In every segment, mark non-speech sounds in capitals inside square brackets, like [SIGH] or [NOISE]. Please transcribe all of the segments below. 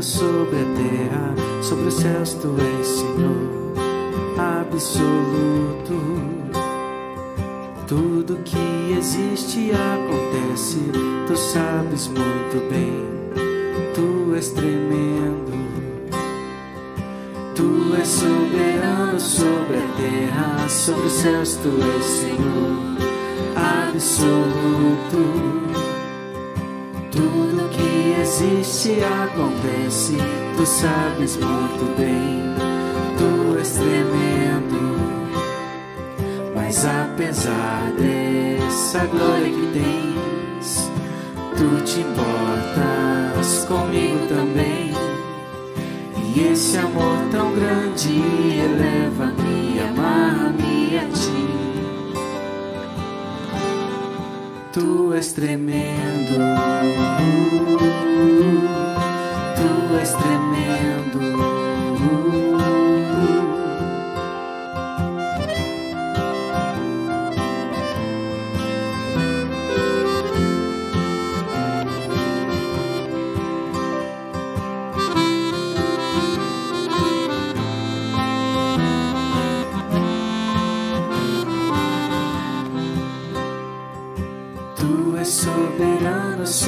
soberano sobre a terra, sobre os céus tu és Senhor absoluto. Tudo que existe acontece, tu sabes muito bem. Tu és tremendo. Tu és soberano sobre a terra, sobre os céus tu és Senhor absoluto. Que existe acontece, tu sabes muito bem. Tu és tremendo, mas apesar dessa glória que tens, tu te importas comigo também. E esse amor tão grande eleva-me, amarra-me a ti. Tu és tremendo, tu és tremendo.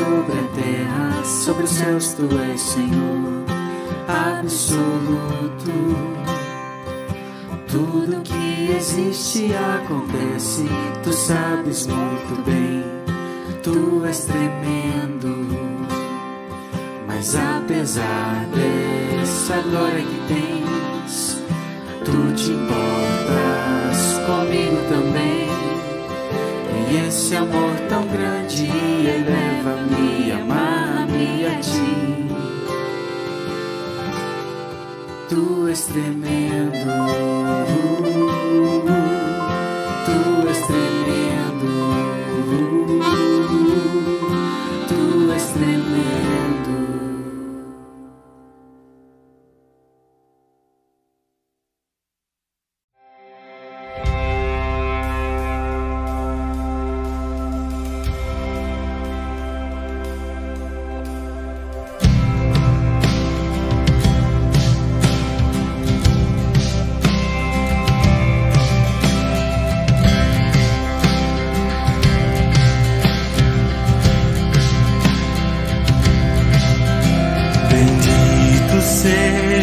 Sobre a terra, sobre os céus tu és Senhor absoluto. Tudo que existe acontece, tu sabes muito bem. Tu és tremendo, mas apesar dessa glória que tens, tu te importas comigo também. E esse amor tão grande eleva-me, amarra-me a ti. Tu és tremendo,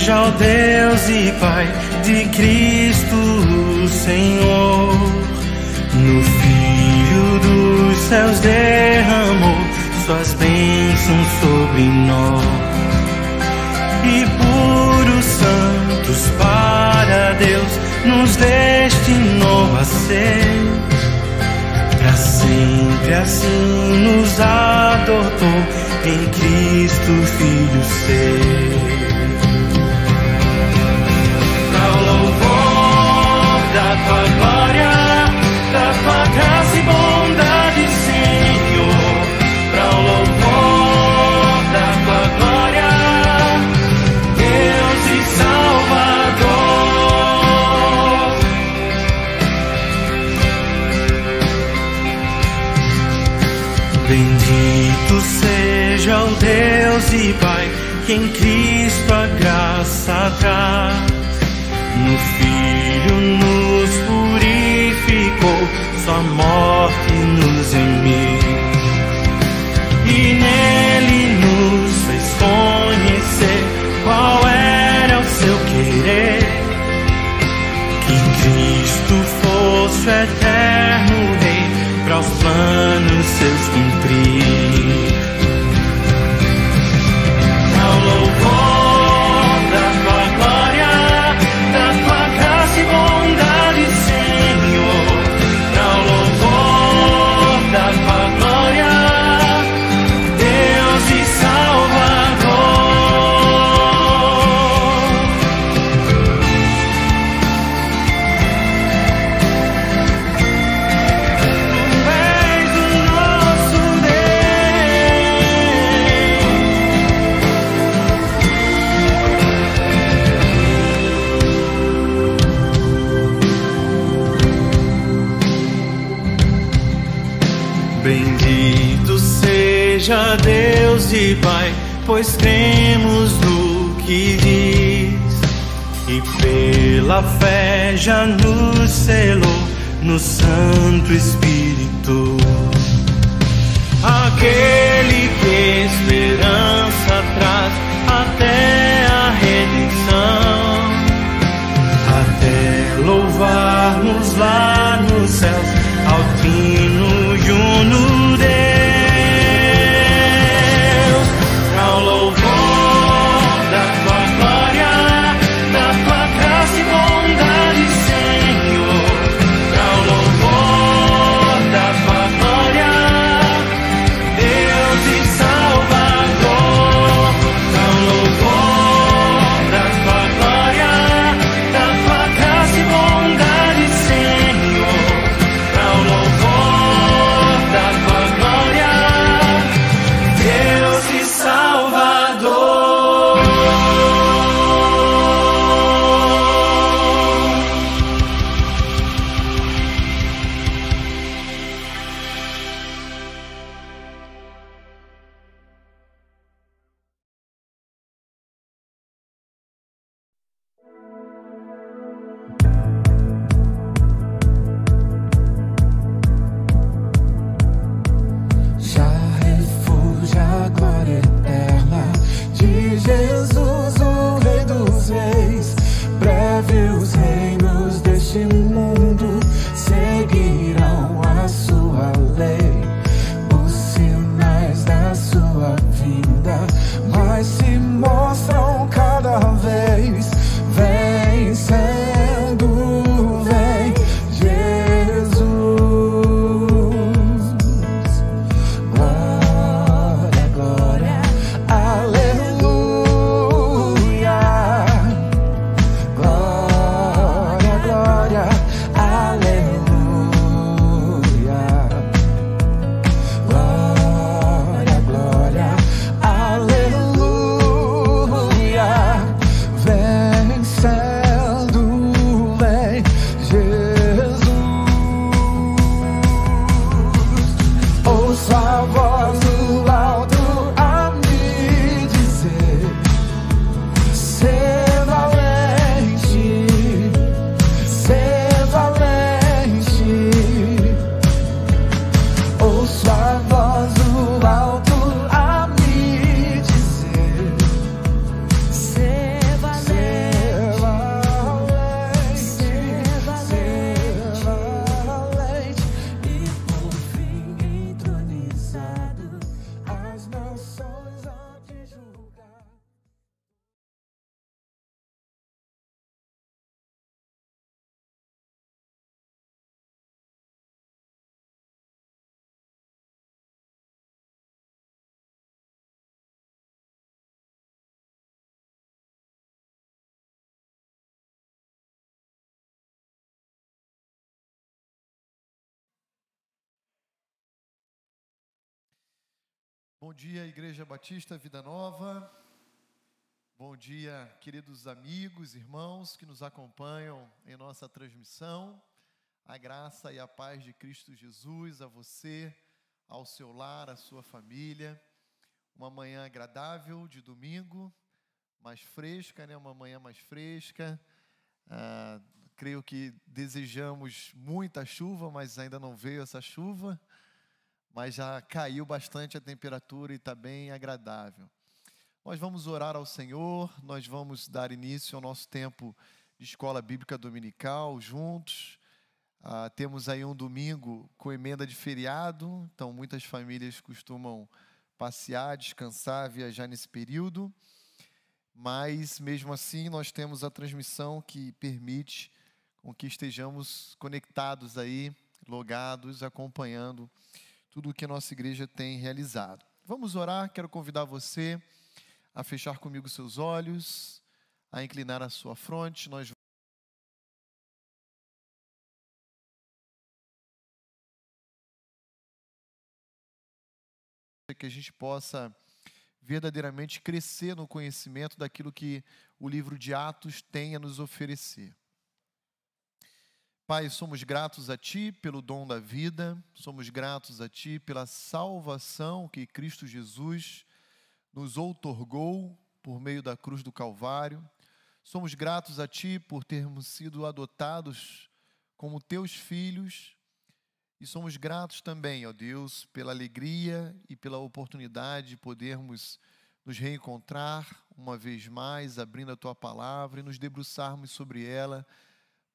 seja o Deus e Pai de Cristo Senhor. No Filho dos céus derramou suas bênçãos sobre nós. E por os santos para Deus nos destinou a ser. Pra sempre assim nos adotou em Cristo Filho ser. Tua glória, da tua graça e bondade, Senhor. Pra o louvor da tua glória, Deus e Salvador. Bendito seja o Deus e Pai que em Cristo a graça traz. No Filho purificou, sua pois cremos no que diz. E pela fé já nos selou no Santo Espírito. Aquele Bom dia, Igreja Batista Vida Nova. Bom dia, queridos amigos, irmãos que nos acompanham em nossa transmissão. A graça e a paz de Cristo Jesus a você, ao seu lar, à sua família. Uma manhã agradável de domingo, mais fresca, né? Uma manhã mais fresca. Ah, creio que desejamos muita chuva, mas ainda não veio essa chuva mas já caiu bastante a temperatura e está bem agradável. Nós vamos orar ao Senhor, nós vamos dar início ao nosso tempo de escola bíblica dominical juntos. Ah, temos aí um domingo com emenda de feriado, então muitas famílias costumam passear, descansar, viajar nesse período. Mas mesmo assim, nós temos a transmissão que permite com que estejamos conectados aí, logados, acompanhando tudo o que a nossa igreja tem realizado. Vamos orar, quero convidar você a fechar comigo seus olhos, a inclinar a sua fronte. Nós que a gente possa verdadeiramente crescer no conhecimento daquilo que o livro de Atos tem a nos oferecer. Pai, somos gratos a Ti pelo dom da vida, somos gratos a Ti pela salvação que Cristo Jesus nos outorgou por meio da cruz do Calvário. Somos gratos a Ti por termos sido adotados como Teus filhos e somos gratos também, ó Deus, pela alegria e pela oportunidade de podermos nos reencontrar uma vez mais, abrindo a Tua palavra e nos debruçarmos sobre ela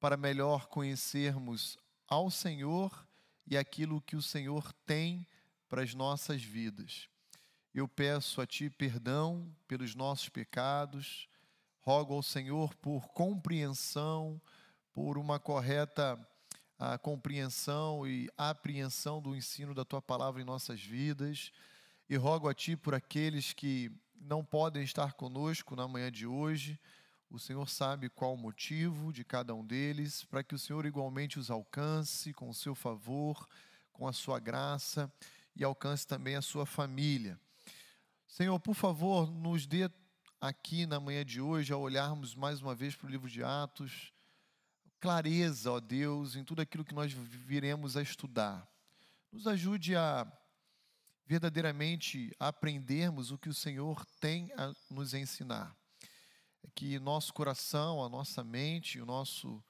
para melhor conhecermos ao Senhor e aquilo que o Senhor tem para as nossas vidas. Eu peço a Ti perdão pelos nossos pecados, rogo ao Senhor por compreensão, por uma correta a compreensão e apreensão do ensino da Tua palavra em nossas vidas, e rogo a Ti por aqueles que não podem estar conosco na manhã de hoje, o Senhor sabe qual o motivo de cada um deles, para que o Senhor igualmente os alcance com o seu favor, com a sua graça e alcance também a sua família. Senhor, por favor, nos dê aqui na manhã de hoje, ao olharmos mais uma vez para o livro de Atos, clareza, ó Deus, em tudo aquilo que nós viremos a estudar. Nos ajude a verdadeiramente aprendermos o que o Senhor tem a nos ensinar que nosso coração, a nossa mente, o nosso,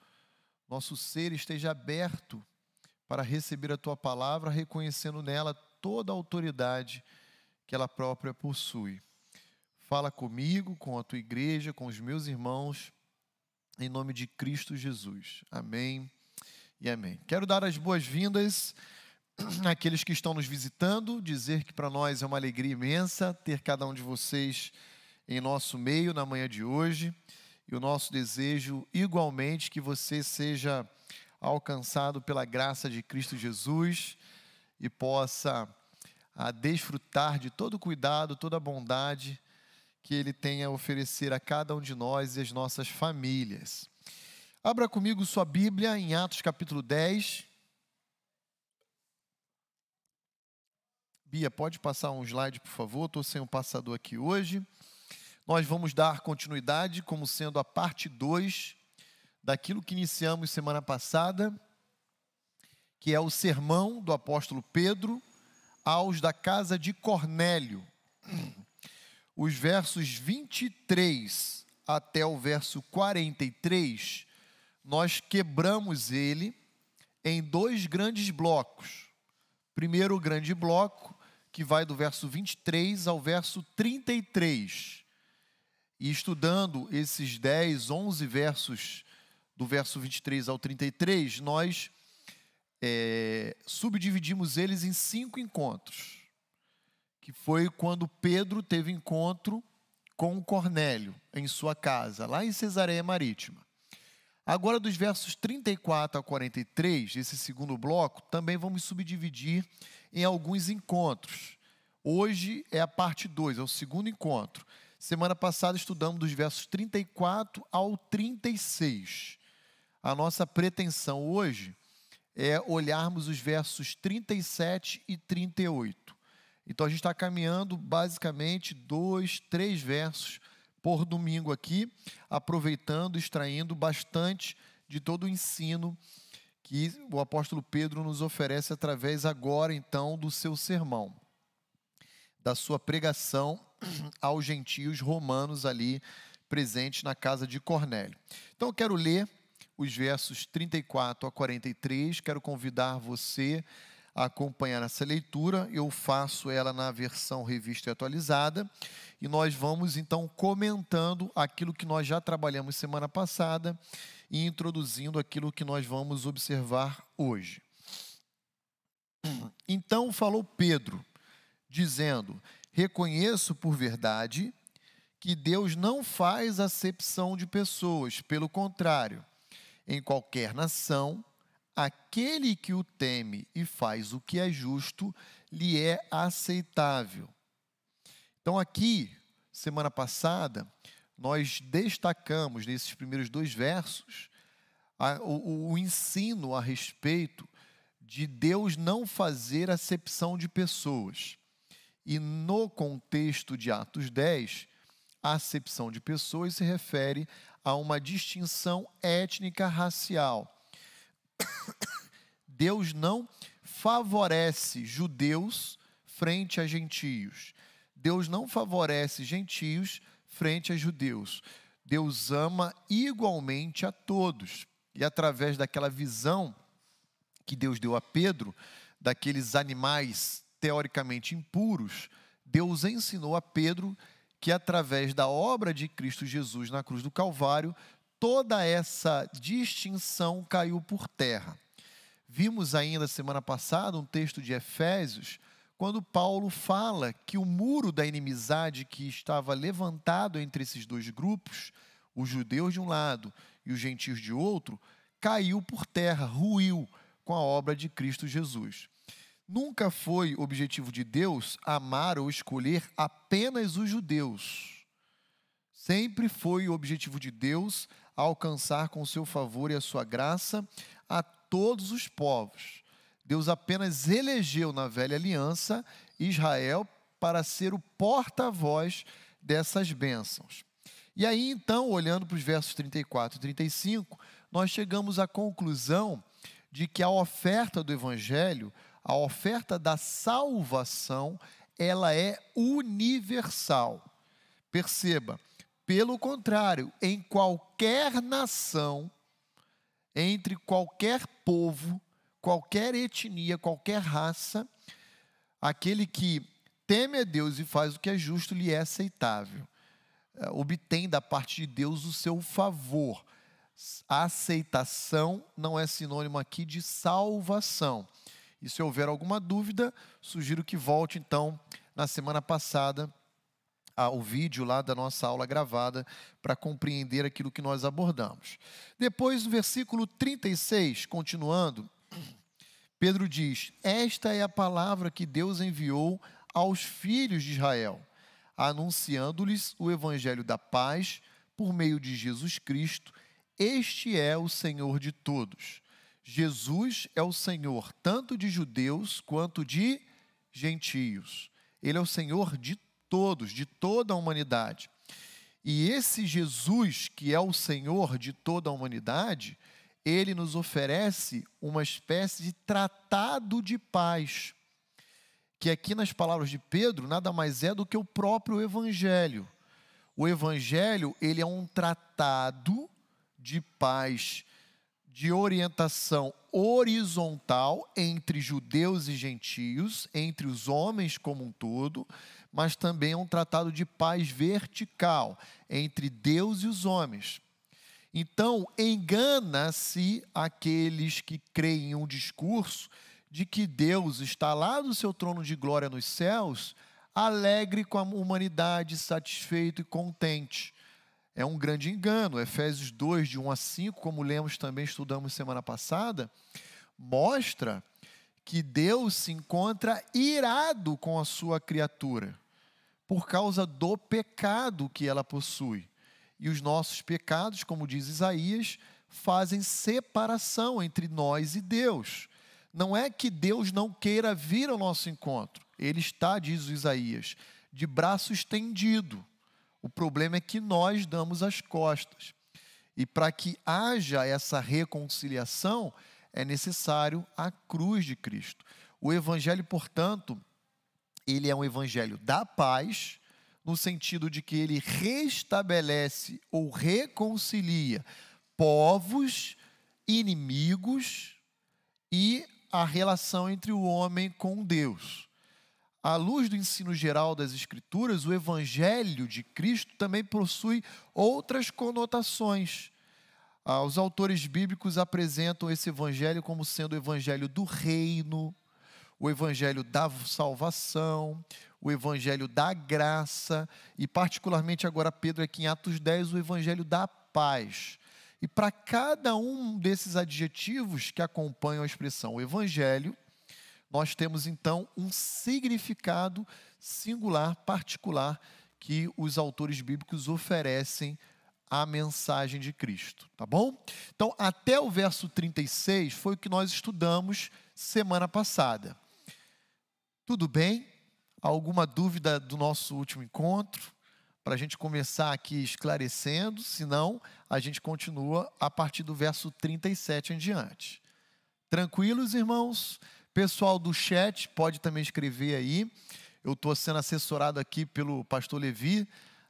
nosso ser esteja aberto para receber a tua palavra, reconhecendo nela toda a autoridade que ela própria possui. Fala comigo, com a tua igreja, com os meus irmãos, em nome de Cristo Jesus. Amém e amém. Quero dar as boas-vindas [CLEARS THROAT] àqueles que estão nos visitando, dizer que para nós é uma alegria imensa ter cada um de vocês em nosso meio na manhã de hoje. E o nosso desejo, igualmente, que você seja alcançado pela graça de Cristo Jesus e possa a desfrutar de todo o cuidado, toda a bondade que Ele tem a oferecer a cada um de nós e as nossas famílias. Abra comigo sua Bíblia em Atos capítulo 10. Bia, pode passar um slide, por favor? Estou sem um passador aqui hoje. Nós vamos dar continuidade, como sendo a parte 2 daquilo que iniciamos semana passada, que é o sermão do apóstolo Pedro aos da casa de Cornélio. Os versos 23 até o verso 43, nós quebramos ele em dois grandes blocos. Primeiro, grande bloco, que vai do verso 23 ao verso 33 e estudando esses 10, 11 versos, do verso 23 ao 33, nós é, subdividimos eles em cinco encontros. Que foi quando Pedro teve encontro com Cornélio em sua casa, lá em Cesareia Marítima. Agora, dos versos 34 a 43, esse segundo bloco, também vamos subdividir em alguns encontros. Hoje é a parte 2, é o segundo encontro. Semana passada estudamos dos versos 34 ao 36. A nossa pretensão hoje é olharmos os versos 37 e 38. Então a gente está caminhando basicamente dois, três versos por domingo aqui, aproveitando, extraindo bastante de todo o ensino que o apóstolo Pedro nos oferece através agora então do seu sermão, da sua pregação [CLEARS THROAT] aos gentios romanos ali presentes na casa de Cornélio. Então eu quero ler os versos 34 a 43, quero convidar você a acompanhar essa leitura. Eu faço ela na versão revista e atualizada e nós vamos então comentando aquilo que nós já trabalhamos semana passada e introduzindo aquilo que nós vamos observar hoje. [CLEARS THROAT] Então falou Pedro, dizendo: reconheço por verdade que Deus não faz acepção de pessoas, pelo contrário, em qualquer nação, aquele que o teme e faz o que é justo lhe é aceitável. Então, aqui, semana passada, nós destacamos nesses primeiros dois versos a, o, o ensino a respeito de Deus não fazer acepção de pessoas. E no contexto de Atos 10, a acepção de pessoas se refere a uma distinção étnica racial. [COUGHS] Deus não favorece judeus frente a gentios. Deus não favorece gentios frente a judeus. Deus ama igualmente a todos. E através daquela visão que Deus deu a Pedro, daqueles animais teoricamente impuros, Deus ensinou a Pedro que através da obra de Cristo Jesus na cruz do Calvário, toda essa distinção caiu por terra. Vimos ainda semana passada um texto de Efésios, quando Paulo fala que o muro da inimizade que estava levantado entre esses dois grupos, os judeus de um lado e os gentios de outro, caiu por terra, ruiu com a obra de Cristo Jesus. Nunca foi objetivo de Deus amar ou escolher apenas os judeus. Sempre foi o objetivo de Deus alcançar com seu favor e a sua graça a todos os povos. Deus apenas elegeu na velha aliança Israel para ser o porta-voz dessas bênçãos. E aí, então, olhando para os versos 34 e 35, nós chegamos à conclusão de que a oferta do Evangelho a oferta da salvação, ela é universal. Perceba, pelo contrário, em qualquer nação, entre qualquer povo, qualquer etnia, qualquer raça, aquele que teme a Deus e faz o que é justo lhe é aceitável. É, obtém da parte de Deus o seu favor. A aceitação não é sinônimo aqui de salvação. E se houver alguma dúvida, sugiro que volte então na semana passada ao vídeo lá da nossa aula gravada para compreender aquilo que nós abordamos. Depois, no versículo 36, continuando, [CLEARS THROAT] Pedro diz: Esta é a palavra que Deus enviou aos filhos de Israel, anunciando-lhes o evangelho da paz por meio de Jesus Cristo. Este é o Senhor de todos. Jesus é o Senhor tanto de judeus quanto de gentios. Ele é o Senhor de todos, de toda a humanidade. E esse Jesus, que é o Senhor de toda a humanidade, ele nos oferece uma espécie de tratado de paz, que aqui nas palavras de Pedro nada mais é do que o próprio evangelho. O evangelho, ele é um tratado de paz de orientação horizontal entre judeus e gentios, entre os homens como um todo, mas também é um tratado de paz vertical entre Deus e os homens. Então, engana-se aqueles que creem em um discurso de que Deus está lá no seu trono de glória nos céus, alegre com a humanidade, satisfeito e contente é um grande engano. Efésios 2, de 1 a 5, como lemos também, estudamos semana passada, mostra que Deus se encontra irado com a sua criatura, por causa do pecado que ela possui. E os nossos pecados, como diz Isaías, fazem separação entre nós e Deus. Não é que Deus não queira vir ao nosso encontro, ele está, diz Isaías, de braço estendido o problema é que nós damos as costas. E para que haja essa reconciliação, é necessário a cruz de Cristo. O evangelho, portanto, ele é um evangelho da paz, no sentido de que ele restabelece ou reconcilia povos, inimigos e a relação entre o homem com Deus à luz do ensino geral das Escrituras, o Evangelho de Cristo também possui outras conotações. Ah, os autores bíblicos apresentam esse Evangelho como sendo o Evangelho do reino, o Evangelho da salvação, o Evangelho da graça, e, particularmente agora, Pedro, aqui em Atos 10, o Evangelho da paz. E para cada um desses adjetivos que acompanham a expressão Evangelho, nós temos então um significado singular, particular, que os autores bíblicos oferecem à mensagem de Cristo, tá bom? Então, até o verso 36 foi o que nós estudamos semana passada. Tudo bem? Alguma dúvida do nosso último encontro? Para a gente começar aqui esclarecendo, senão a gente continua a partir do verso 37 em diante. Tranquilos, irmãos? Pessoal do chat pode também escrever aí. Eu estou sendo assessorado aqui pelo pastor Levi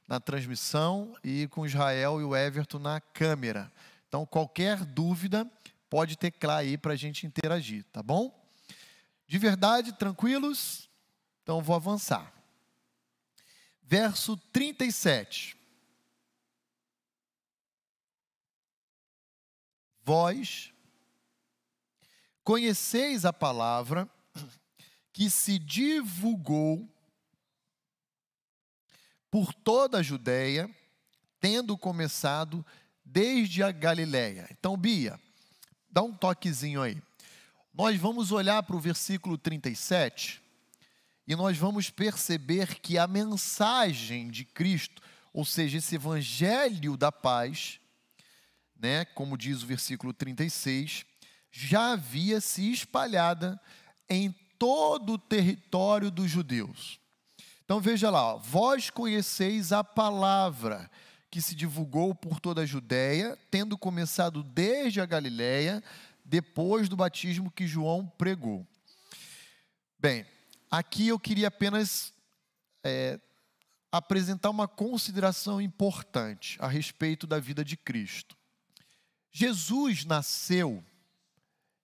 na transmissão e com Israel e o Everton na câmera. Então, qualquer dúvida, pode teclar aí para a gente interagir, tá bom? De verdade, tranquilos? Então, vou avançar. Verso 37. Vós conheceis a palavra que se divulgou por toda a Judéia, tendo começado desde a Galiléia. Então, Bia, dá um toquezinho aí. Nós vamos olhar para o versículo 37 e nós vamos perceber que a mensagem de Cristo, ou seja, esse evangelho da paz, né, como diz o versículo 36, já havia se espalhada em todo o território dos judeus. Então veja lá, ó, vós conheceis a palavra que se divulgou por toda a Judéia, tendo começado desde a Galiléia, depois do batismo que João pregou. Bem, aqui eu queria apenas é, apresentar uma consideração importante a respeito da vida de Cristo. Jesus nasceu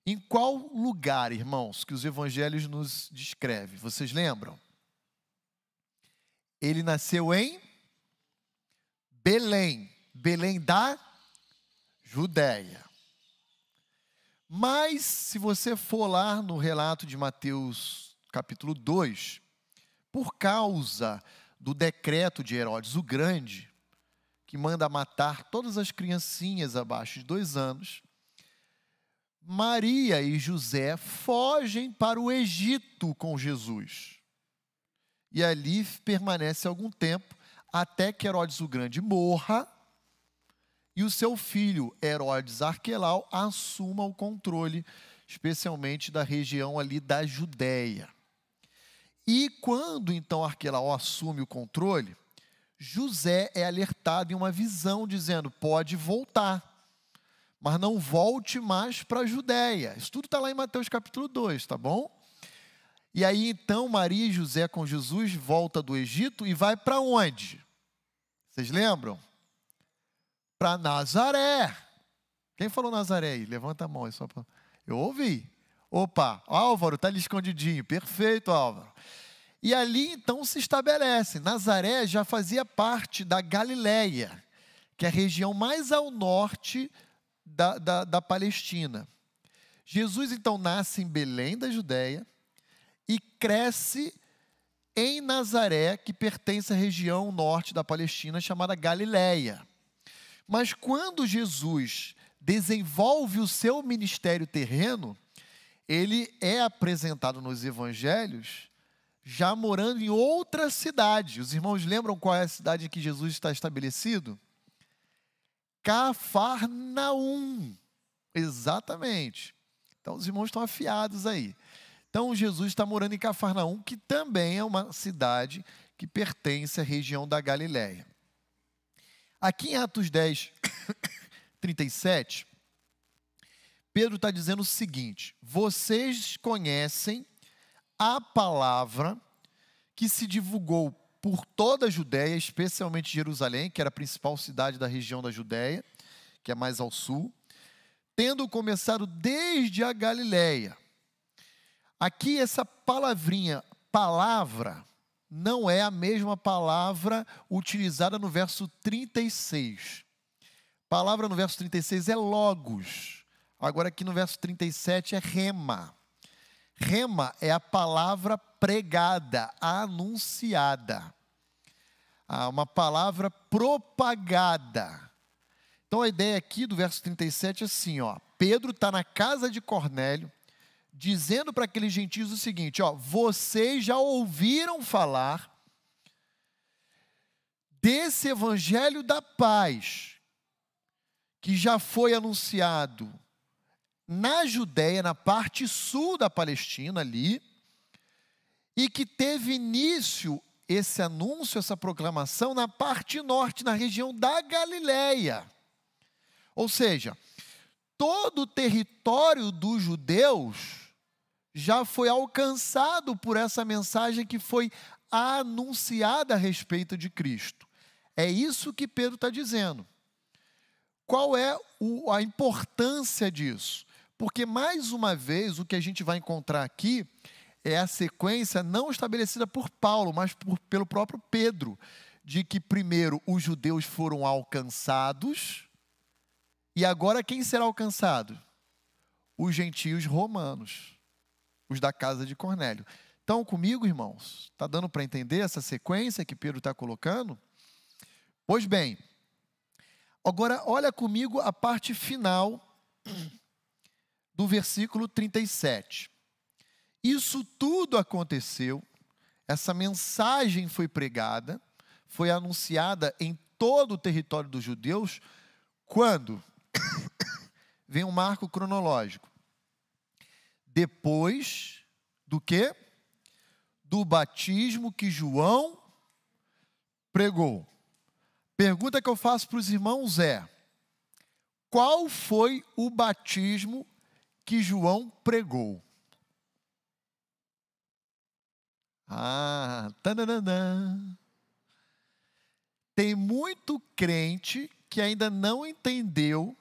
em qual lugar, irmãos, que os evangelhos nos descrevem? Vocês lembram? Ele nasceu em Belém, Belém da Judéia. Mas, se você for lá no relato de Mateus, capítulo 2, por causa do decreto de Herodes o Grande, que manda matar todas as criancinhas abaixo de dois anos, Maria e José fogem para o Egito com Jesus. E ali permanece algum tempo, até que Herodes o Grande morra e o seu filho Herodes Arquelau assuma o controle, especialmente da região ali da Judéia. E quando então Arquelau assume o controle, José é alertado em uma visão dizendo: pode voltar, mas não volte mais para a Judéia. Isso tudo está lá em Mateus capítulo 2, tá bom? E aí então Maria e José com Jesus volta do Egito e vai para onde? Vocês lembram? Para Nazaré. Quem falou Nazaré aí? Levanta a mão aí só para. Eu ouvi. Opa, Álvaro está ali escondidinho. Perfeito, Álvaro. E ali então se estabelece. Nazaré já fazia parte da Galileia, que é a região mais ao norte da, da, da Palestina. Jesus então nasce em Belém da Judéia e cresce em Nazaré, que pertence à região norte da Palestina chamada Galileia. Mas quando Jesus desenvolve o seu ministério terreno, ele é apresentado nos evangelhos já morando em outra cidade. Os irmãos lembram qual é a cidade em que Jesus está estabelecido? Cafarnaum. Exatamente. Então os irmãos estão afiados aí. Então Jesus está morando em Cafarnaum, que também é uma cidade que pertence à região da Galiléia. Aqui em Atos 10, 37, [COUGHS] Pedro está dizendo o seguinte: vocês conhecem a palavra que se divulgou por toda a Judéia, especialmente Jerusalém, que era a principal cidade da região da Judéia, que é mais ao sul, tendo começado desde a Galiléia. Aqui essa palavrinha, palavra, não é a mesma palavra utilizada no verso 36. Palavra no verso 36 é logos. Agora aqui no verso 37 é rema. Rema é a palavra pregada, anunciada. Ah, uma palavra propagada. Então a ideia aqui do verso 37 é assim, ó. Pedro está na casa de Cornélio, dizendo para aqueles gentios o seguinte: ó, vocês já ouviram falar desse evangelho da paz que já foi anunciado na Judéia, na parte sul da Palestina ali, e que teve início esse anúncio, essa proclamação na parte norte, na região da Galileia. Ou seja, todo o território dos judeus já foi alcançado por essa mensagem que foi anunciada a respeito de Cristo. É isso que Pedro está dizendo. Qual é a importância disso? Porque, mais uma vez, o que a gente vai encontrar aqui é a sequência não estabelecida por Paulo, mas por, pelo próprio Pedro, de que primeiro os judeus foram alcançados, e agora quem será alcançado? Os gentios romanos, os da casa de Cornélio. Estão comigo, irmãos? Está dando para entender essa sequência que Pedro está colocando? Pois bem, agora olha comigo a parte final do versículo 37. Isso tudo aconteceu, essa mensagem foi pregada, foi anunciada em todo o território dos judeus, quando [COUGHS] vem um marco cronológico. Depois do que? Do batismo que João pregou. Pergunta que eu faço para os irmãos é: qual foi o batismo que João pregou? Ah, tananana. Tem muito crente que ainda não entendeu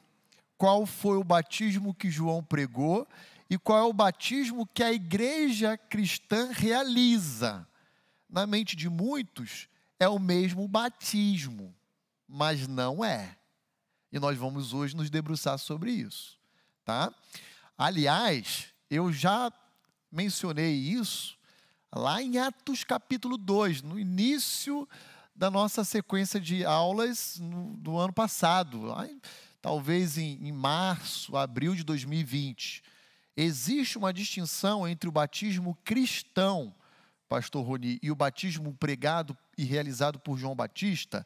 qual foi o batismo que João pregou e qual é o batismo que a igreja cristã realiza. Na mente de muitos, é o mesmo batismo, mas não é. E nós vamos hoje nos debruçar sobre isso, tá? Aliás, eu já mencionei isso lá em Atos capítulo 2, no início da nossa sequência de aulas no, do ano passado, lá, talvez em, em março, abril de 2020. Existe uma distinção entre o batismo cristão, pastor Roni, e o batismo pregado e realizado por João Batista?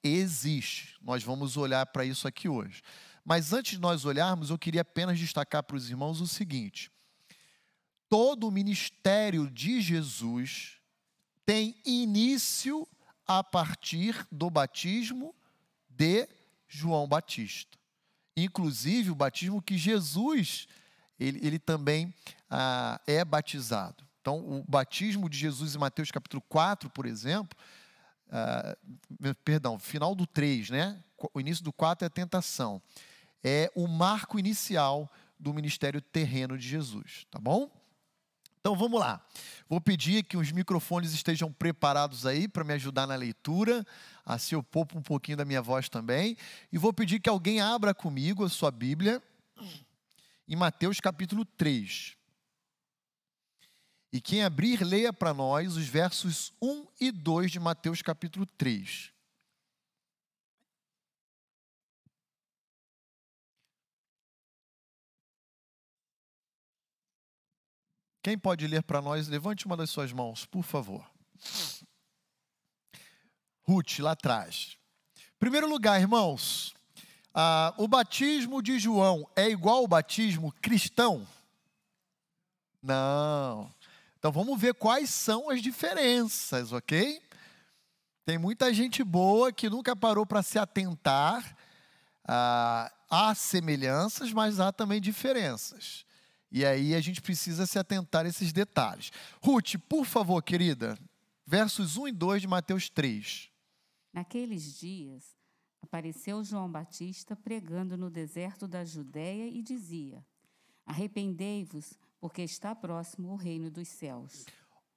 Existe. Nós vamos olhar para isso aqui hoje. Mas antes de nós olharmos, eu queria apenas destacar para os irmãos o seguinte: todo o ministério de Jesus tem início a partir do batismo de João Batista. Inclusive, o batismo que Jesus, ele, ele também ah, é batizado. Então, o batismo de Jesus em Mateus capítulo 4, por exemplo, ah, perdão, final do 3, né? O início do 4 é a tentação. É o marco inicial do ministério terreno de Jesus, tá bom? Então vamos lá. Vou pedir que os microfones estejam preparados aí para me ajudar na leitura. Assim eu poupo um pouquinho da minha voz também. E vou pedir que alguém abra comigo a sua Bíblia em Mateus capítulo 3. E quem abrir, leia para nós os versos 1 e 2 de Mateus capítulo 3. Quem pode ler para nós? Levante uma das suas mãos, por favor. Ruth, lá atrás. Primeiro lugar, irmãos, ah, o batismo de João é igual ao batismo cristão? Não. Então vamos ver quais são as diferenças, ok? Tem muita gente boa que nunca parou para se atentar. Ah, há semelhanças, mas há também diferenças. E aí a gente precisa se atentar a esses detalhes. Ruth, por favor, querida, versos 1 e 2 de Mateus 3. Naqueles dias, apareceu João Batista pregando no deserto da Judéia e dizia: Arrependei-vos, porque está próximo o reino dos céus.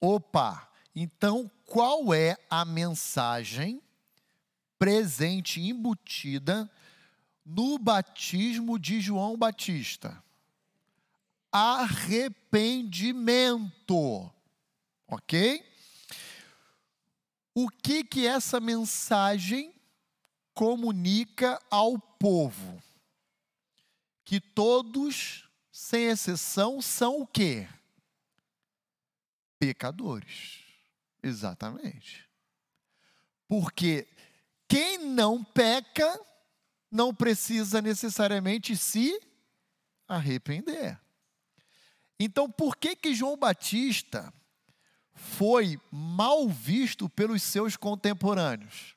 Opa! Então, qual é a mensagem presente, embutida no batismo de João Batista? Arrependimento. Ok? O que que essa mensagem comunica ao povo? Que todos, sem exceção, são o quê? Pecadores. Exatamente. Porque quem não peca não precisa necessariamente se arrepender. Então, por que que João Batista foi mal visto pelos seus contemporâneos?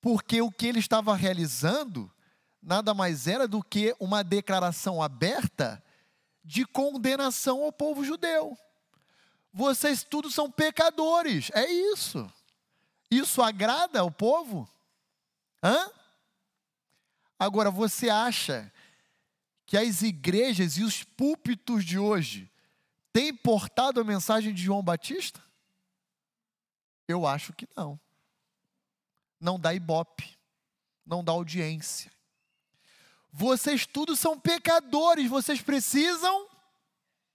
Porque o que ele estava realizando nada mais era do que uma declaração aberta de condenação ao povo judeu. Vocês todos são pecadores, é isso. Isso agrada ao povo? Hã? Agora, você acha que as igrejas e os púlpitos de hoje têm portado a mensagem de João Batista? Eu acho que não. Não dá ibope, não dá audiência. Vocês todos são pecadores, vocês precisam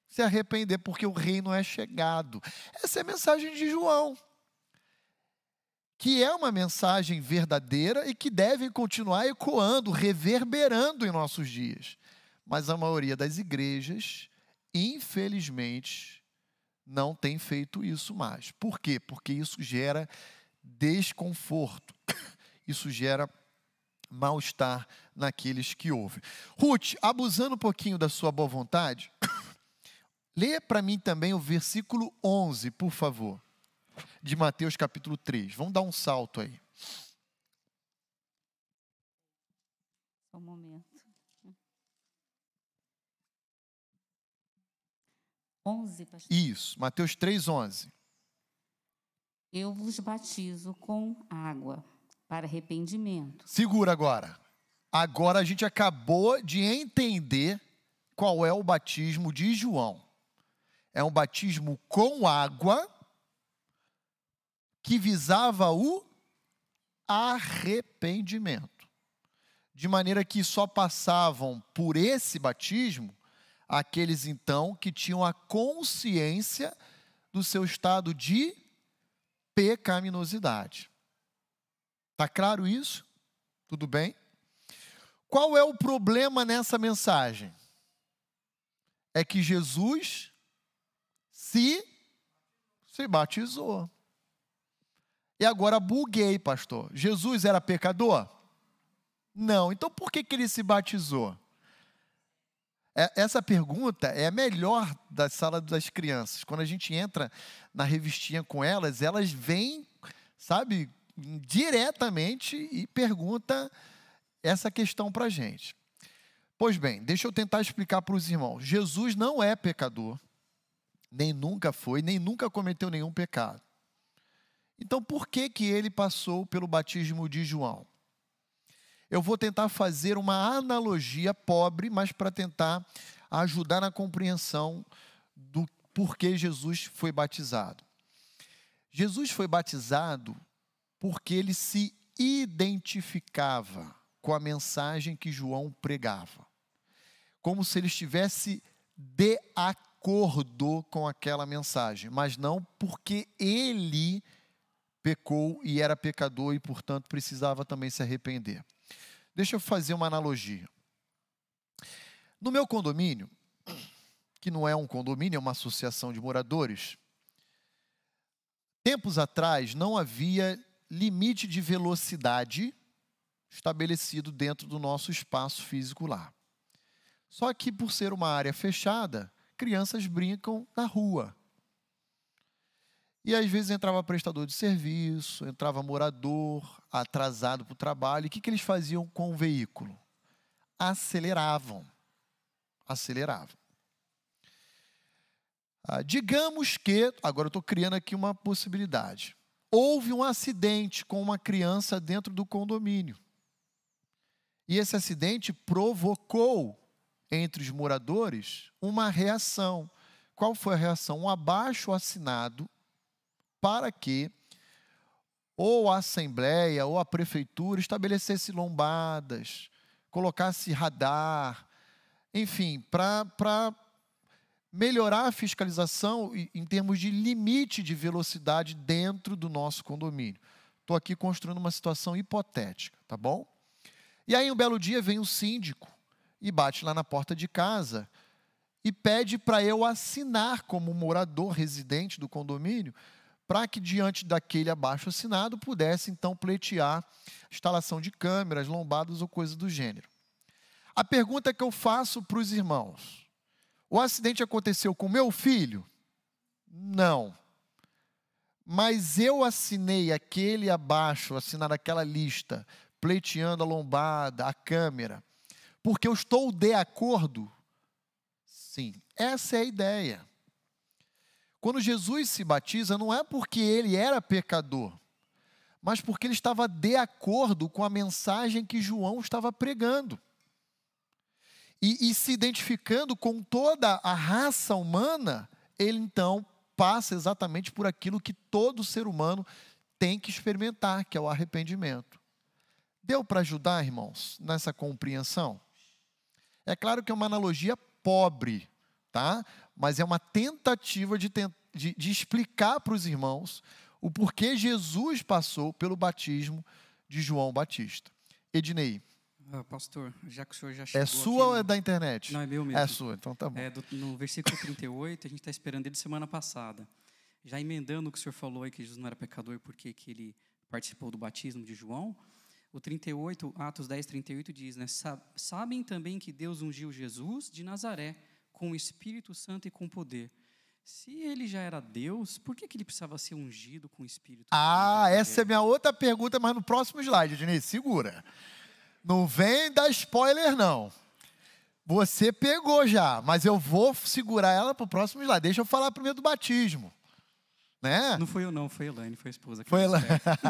se arrepender, porque o reino é chegado. Essa é a mensagem de João. Que é uma mensagem verdadeira e que deve continuar ecoando, reverberando em nossos dias. Mas a maioria das igrejas, infelizmente, não tem feito isso mais. Por quê? Porque isso gera desconforto, [COUGHS] isso gera mal-estar naqueles que ouvem. Ruth, abusando um pouquinho da sua boa vontade, [COUGHS] lê para mim também o versículo 11, por favor, de Mateus capítulo 3. Vamos dar um salto aí. Um momento. 11, pastor. Isso, Mateus 3, 11. Eu vos batizo com água para arrependimento. Segura agora. Agora a gente acabou de entender qual é o batismo de João. É um batismo com água que visava o arrependimento. De maneira que só passavam por esse batismo aqueles então que tinham a consciência do seu estado de pecaminosidade. Está claro isso? Tudo bem? Qual é o problema nessa mensagem? É que Jesus se se batizou. E agora buguei, pastor. Jesus era pecador? Não. Então por que, que ele se batizou? É, essa pergunta é a melhor da sala das crianças. Quando a gente entra na revistinha com elas, elas vêm, sabe, diretamente e pergunta essa questão para a gente. Pois bem, deixa eu tentar explicar para os irmãos. Jesus não é pecador, nem nunca foi, nem nunca cometeu nenhum pecado. Então, por que que ele passou pelo batismo de João? Eu vou tentar fazer uma analogia pobre, mas para tentar ajudar na compreensão do porquê Jesus foi batizado. Jesus foi batizado porque ele se identificava com a mensagem que João pregava, como se ele estivesse de acordo com aquela mensagem, mas não porque ele pecou e era pecador e, portanto, precisava também se arrepender. Deixa eu fazer uma analogia. No meu condomínio, que não é um condomínio, é uma associação de moradores, tempos atrás não havia limite de velocidade estabelecido dentro do nosso espaço físico lá. Só que, por ser uma área fechada, crianças brincam na rua. E às vezes entrava prestador de serviço, entrava morador, atrasado para o trabalho. E o que, que eles faziam com o veículo? Aceleravam. Aceleravam. Ah, digamos que, agora eu estou criando aqui uma possibilidade houve um acidente com uma criança dentro do condomínio. E esse acidente provocou entre os moradores uma reação. Qual foi a reação? Um abaixo assinado para que ou a Assembleia ou a Prefeitura estabelecesse lombadas, colocasse radar, enfim, para melhorar a fiscalização em termos de limite de velocidade dentro do nosso condomínio. Estou aqui construindo uma situação hipotética, tá bom? E aí, um belo dia, vem o síndico e bate lá na porta de casa e pede para eu assinar como morador residente do condomínio, para que, diante daquele abaixo assinado, pudesse então pleitear instalação de câmeras, lombadas ou coisa do gênero. A pergunta que eu faço para os irmãos: o acidente aconteceu com meu filho? Não. Mas eu assinei aquele abaixo, assinar aquela lista, pleiteando a lombada, a câmera, porque eu estou de acordo? Sim, essa é a ideia. Quando Jesus se batiza, não é porque ele era pecador, mas porque ele estava de acordo com a mensagem que João estava pregando. E, e, se identificando com toda a raça humana, ele então passa exatamente por aquilo que todo ser humano tem que experimentar, que é o arrependimento. Deu para ajudar, irmãos, nessa compreensão? É claro que é uma analogia pobre, tá? Mas é uma tentativa de, de, de explicar para os irmãos o porquê Jesus passou pelo batismo de João Batista. Ednei. Ah, pastor, já que o senhor já chegou É sua ou é da internet? Não, é meu mesmo. É sua, então tá bom. É, do, no versículo 38, a gente está esperando ele semana passada. Já emendando o que o senhor falou aí, que Jesus não era pecador porque que ele participou do batismo de João, o 38, Atos 10, 38 diz, né? Sabem também que Deus ungiu Jesus de Nazaré com o Espírito Santo e com poder. Se ele já era Deus, por que, que ele precisava ser ungido com o Espírito Ah, essa é minha outra pergunta, mas no próximo slide, Diniz, segura. Não vem dar spoiler, não. Você pegou já, mas eu vou segurar ela para o próximo slide. Deixa eu falar primeiro do batismo. Né? Não foi eu não, foi a Elaine, foi a esposa. Foi ela.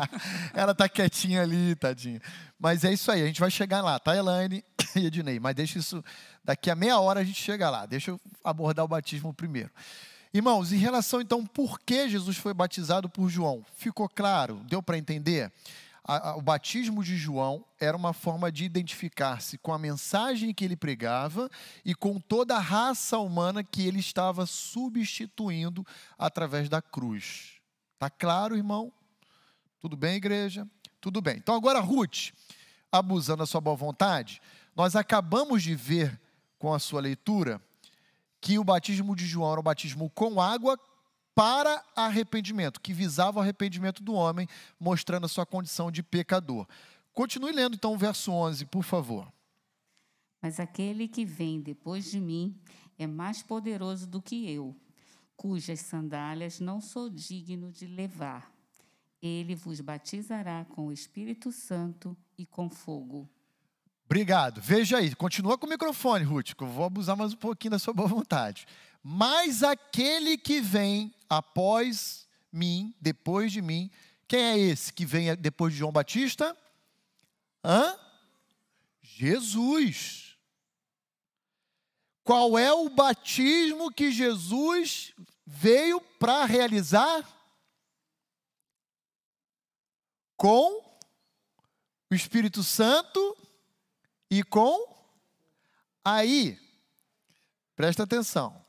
[LAUGHS] ela tá quietinha ali, tadinha. Mas é isso aí, a gente vai chegar lá, tá, Elaine [LAUGHS] Ednei? Mas deixa isso, daqui a meia hora a gente chega lá. Deixa eu abordar o batismo primeiro. Irmãos, em relação então, por que Jesus foi batizado por João? Ficou claro? Deu para entender? a, a, o batismo de João era uma forma de identificar-se com a mensagem que ele pregava e com toda a raça humana que ele estava substituindo através da cruz. Tá claro, irmão? Tudo bem, igreja? Tudo bem. Então agora, Ruth, abusando da sua boa vontade, nós acabamos de ver com a sua leitura que o batismo de João era um batismo com água para arrependimento, que visava o arrependimento do homem, mostrando a sua condição de pecador. Continue lendo então o verso 11, por favor. Mas aquele que vem depois de mim é mais poderoso do que eu, cujas sandálias não sou digno de levar. Ele vos batizará com o Espírito Santo e com fogo. Obrigado. Veja aí, continua com o microfone, Ruth, que eu vou abusar mais um pouquinho da sua boa vontade. Mas aquele que vem após mim, depois de mim, quem é esse que vem depois de João Batista? Hã? Jesus. Qual é o batismo que Jesus veio para realizar? Com o Espírito Santo e com. Aí, presta atenção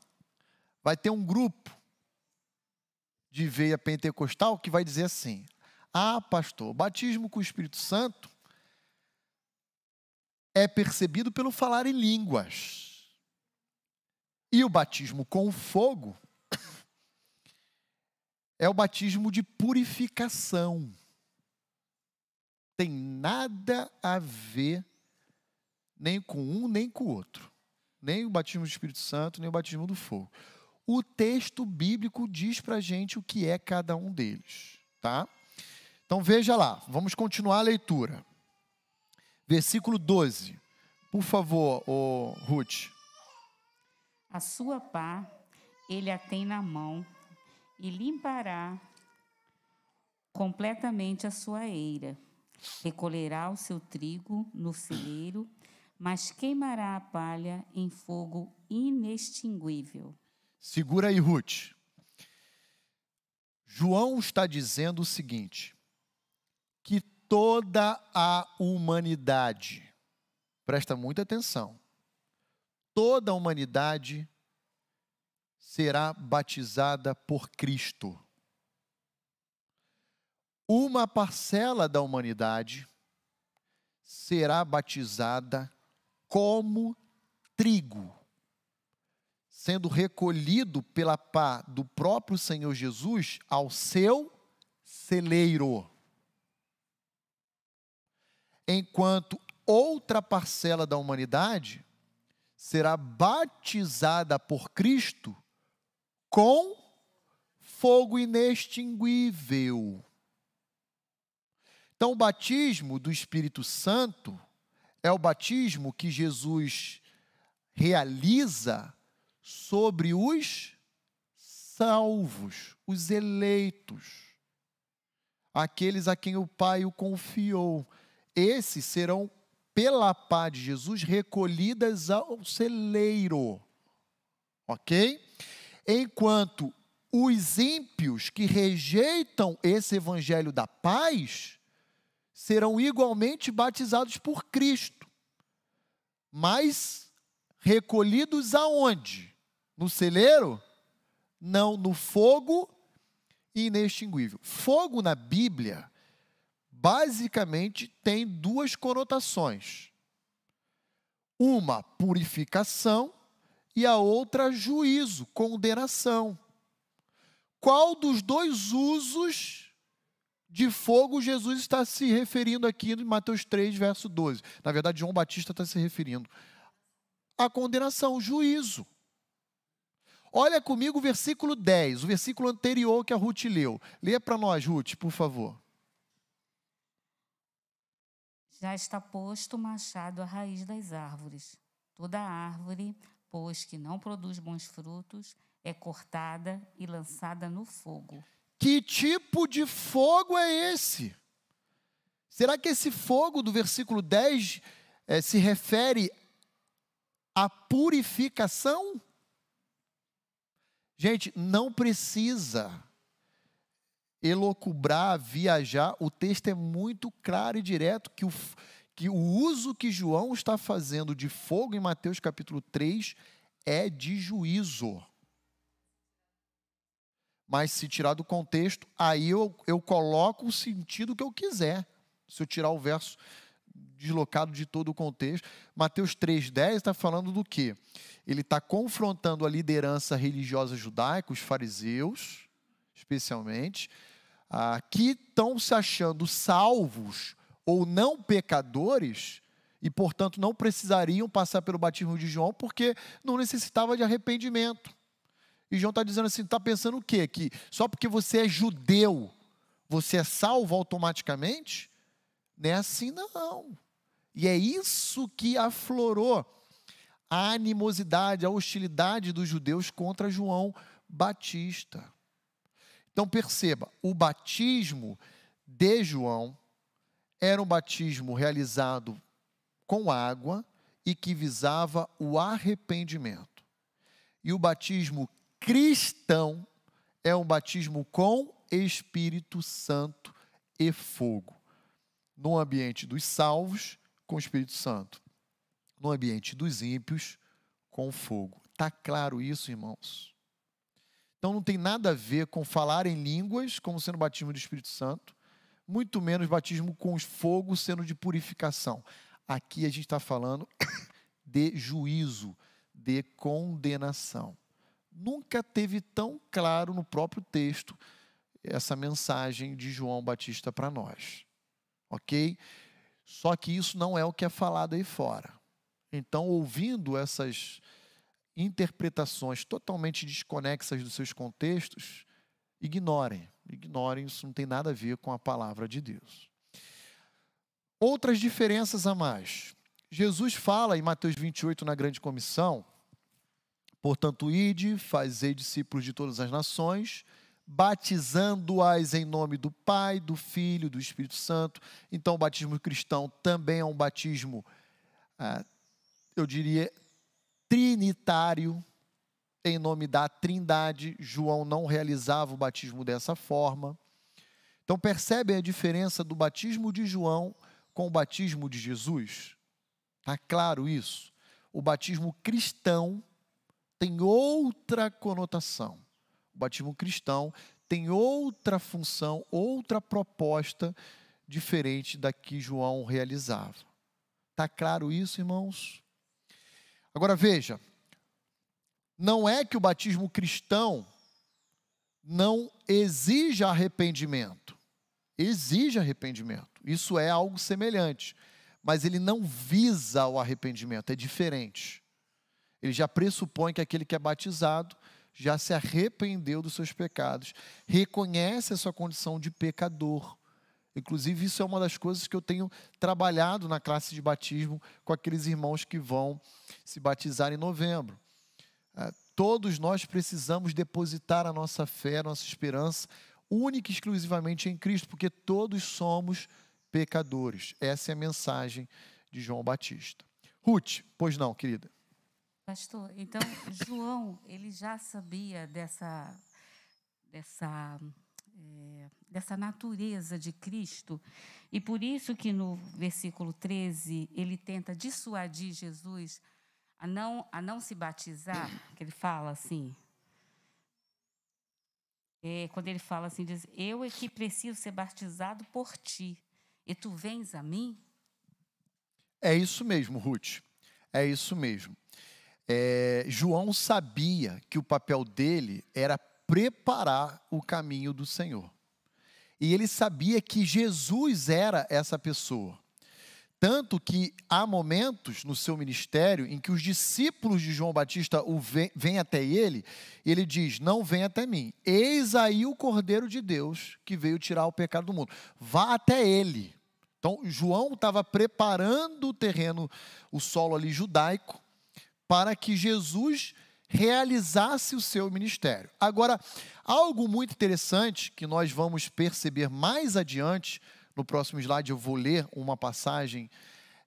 vai ter um grupo de veia pentecostal que vai dizer assim: Ah, pastor, batismo com o Espírito Santo é percebido pelo falar em línguas. E o batismo com fogo [COUGHS] é o batismo de purificação. Tem nada a ver nem com um nem com o outro. Nem o batismo do Espírito Santo, nem o batismo do fogo o texto bíblico diz para gente o que é cada um deles, tá? Então veja lá, vamos continuar a leitura. Versículo 12. Por favor, oh, Ruth. A sua pá ele a tem na mão e limpará completamente a sua eira. Recolherá o seu trigo no celeiro, mas queimará a palha em fogo inextinguível. Segura aí, Ruth. João está dizendo o seguinte: que toda a humanidade, presta muita atenção, toda a humanidade será batizada por Cristo. Uma parcela da humanidade será batizada como trigo sendo recolhido pela pá do próprio Senhor Jesus ao seu celeiro. Enquanto outra parcela da humanidade será batizada por Cristo com fogo inextinguível. Então, o batismo do Espírito Santo é o batismo que Jesus realiza sobre os salvos, os eleitos, aqueles a quem o Pai o confiou. Esses serão, pela pá de Jesus, recolhidas ao celeiro. Ok? Enquanto os ímpios que rejeitam esse evangelho da paz serão igualmente batizados por Cristo, mas recolhidos aonde? No celeiro? Não, no fogo inextinguível. Fogo na Bíblia, basicamente, tem duas conotações: uma, purificação, e a outra, juízo, condenação. Qual dos dois usos de fogo Jesus está se referindo aqui em Mateus 3, verso 12? Na verdade, João Batista está se referindo à condenação, o juízo. Olha comigo o versículo 10, o versículo anterior que a Ruth leu. Lê para nós, Ruth, por favor. Já está posto o machado à raiz das árvores. Toda árvore, pois que não produz bons frutos, é cortada e lançada no fogo. Que tipo de fogo é esse? Será que esse fogo do versículo 10 eh, se refere à purificação? Gente, não precisa elocubrar, viajar, o texto é muito claro e direto que o, que o uso que João está fazendo de fogo em Mateus capítulo 3 é de juízo. Mas se tirar do contexto, aí eu, eu coloco o sentido que eu quiser. Se eu tirar o verso deslocado de todo o contexto. Mateus 3,10 está falando do quê? Ele está confrontando a liderança religiosa judaica, os fariseus, especialmente, ah, que estão se achando salvos ou não pecadores e, portanto, não precisariam passar pelo batismo de João porque não necessitava de arrependimento. E João está dizendo assim: está pensando o quê? Que só porque você é judeu, você é salvo automaticamente? Não é assim, não. E é isso que aflorou a animosidade, a hostilidade dos judeus contra João Batista. Então perceba, o batismo de João era um batismo realizado com água e que visava o arrependimento. E o batismo cristão é um batismo com Espírito Santo e fogo. No ambiente dos salvos com o Espírito Santo. No ambiente dos ímpios, com fogo. Está claro isso, irmãos? Então não tem nada a ver com falar em línguas como sendo batismo do Espírito Santo, muito menos batismo com fogo sendo de purificação. Aqui a gente está falando [COUGHS] de juízo, de condenação. Nunca teve tão claro no próprio texto essa mensagem de João Batista para nós. Ok? Só que isso não é o que é falado aí fora. Então, ouvindo essas interpretações totalmente desconexas dos seus contextos, ignorem. Ignorem, isso não tem nada a ver com a palavra de Deus. Outras diferenças a mais. Jesus fala em Mateus 28, na grande comissão, portanto, ide, fazei discípulos de todas as nações, batizando-as em nome do Pai, do Filho, do Espírito Santo. Então, o batismo cristão também é um batismo, ah, eu diria, trinitário, em nome da Trindade. João não realizava o batismo dessa forma. Então, percebem a diferença do batismo de João com o batismo de Jesus? Está claro isso? O batismo cristão tem outra conotação o batismo cristão tem outra função, outra proposta diferente da que João realizava. Está claro isso, irmãos? Agora veja, não é que o batismo cristão não exija arrependimento. Exige arrependimento. Isso é algo semelhante. Mas ele não visa o arrependimento, é diferente. Ele já pressupõe que aquele que é batizado já se arrependeu dos seus pecados, reconhece a sua condição de pecador Inclusive, isso é uma das coisas que eu tenho trabalhado na classe de batismo com aqueles irmãos que vão se batizar em novembro. É, todos nós precisamos depositar a nossa fé, a nossa esperança, única e exclusivamente em Cristo, porque todos somos pecadores. Essa é a mensagem de João Batista. Ruth, pois não, querida. Pastor, então João, ele já sabia dessa, dessa, é, dessa natureza de Cristo, e por isso que no versículo 13 ele tenta dissuadir Jesus a não, a não se batizar, que ele fala assim. É, quando ele fala assim, diz: Eu é que preciso ser batizado por ti, e tu vens a mim? É isso mesmo, Ruth. É isso mesmo. É, João sabia que o papel dele era preparar o caminho do Senhor. E ele sabia que Jesus era essa pessoa. Tanto que há momentos no seu ministério em que os discípulos de João Batista o vêm, até ele, ele diz: Não vem até mim. Eis aí o Cordeiro de Deus que veio tirar o pecado do mundo. Vá até ele. Então, João estava preparando o terreno, o solo ali judaico, para que Jesus realizasse o seu ministério. Agora, algo muito interessante que nós vamos perceber mais adiante, no próximo slide eu vou ler uma passagem,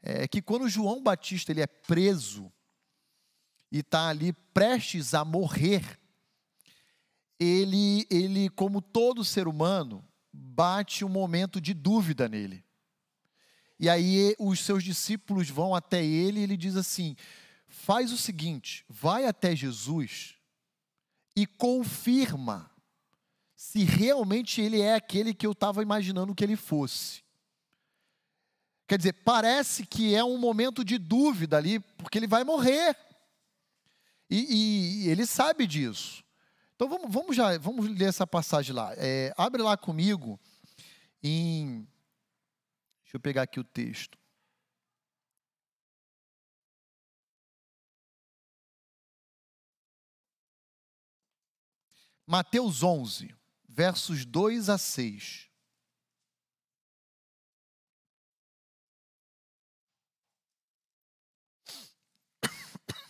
é que quando João Batista ele é preso e está ali prestes a morrer, ele, ele, como todo ser humano, bate um momento de dúvida nele. E aí os seus discípulos vão até ele e ele diz assim: faz o seguinte, vai até Jesus e confirma se realmente ele é aquele que eu estava imaginando que ele fosse. Quer dizer, parece que é um momento de dúvida ali, porque ele vai morrer. E, e ele sabe disso. Então vamos, vamos já, vamos ler essa passagem lá. É, abre lá comigo em Deixa eu pegar aqui o texto. Mateus 11, versos 2 a 6. [COUGHS]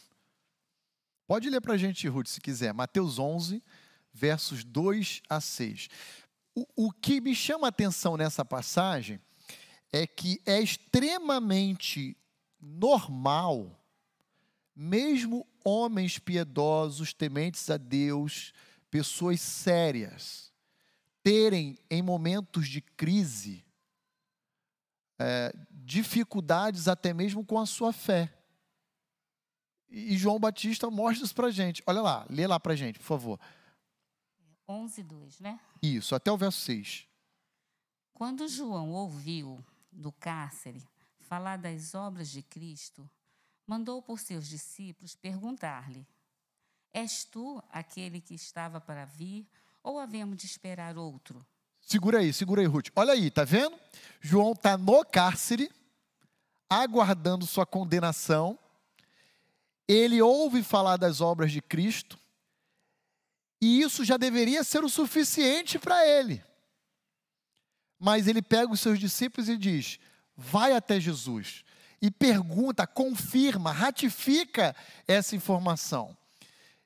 Pode ler para a gente, Ruth, se quiser. Mateus 11, versos 2 a 6. O, o que me chama a atenção nessa passagem é que é extremamente normal, mesmo homens piedosos, tementes a Deus, pessoas sérias, terem em momentos de crise é, dificuldades até mesmo com a sua fé. E João Batista mostra isso para gente. Olha lá, lê lá para gente, por favor. 11, 2, né? Isso, até o verso 6. Quando João ouviu do cárcere falar das obras de Cristo, mandou por seus discípulos perguntar-lhe: És tu aquele que estava para vir ou havemos de esperar outro? Segura aí, segura aí, Ruth. Olha aí, tá vendo? João está no cárcere, aguardando sua condenação. Ele ouve falar das obras de Cristo, e isso já deveria ser o suficiente para ele. Mas ele pega os seus discípulos e diz: vai até Jesus e pergunta, confirma, ratifica essa informação.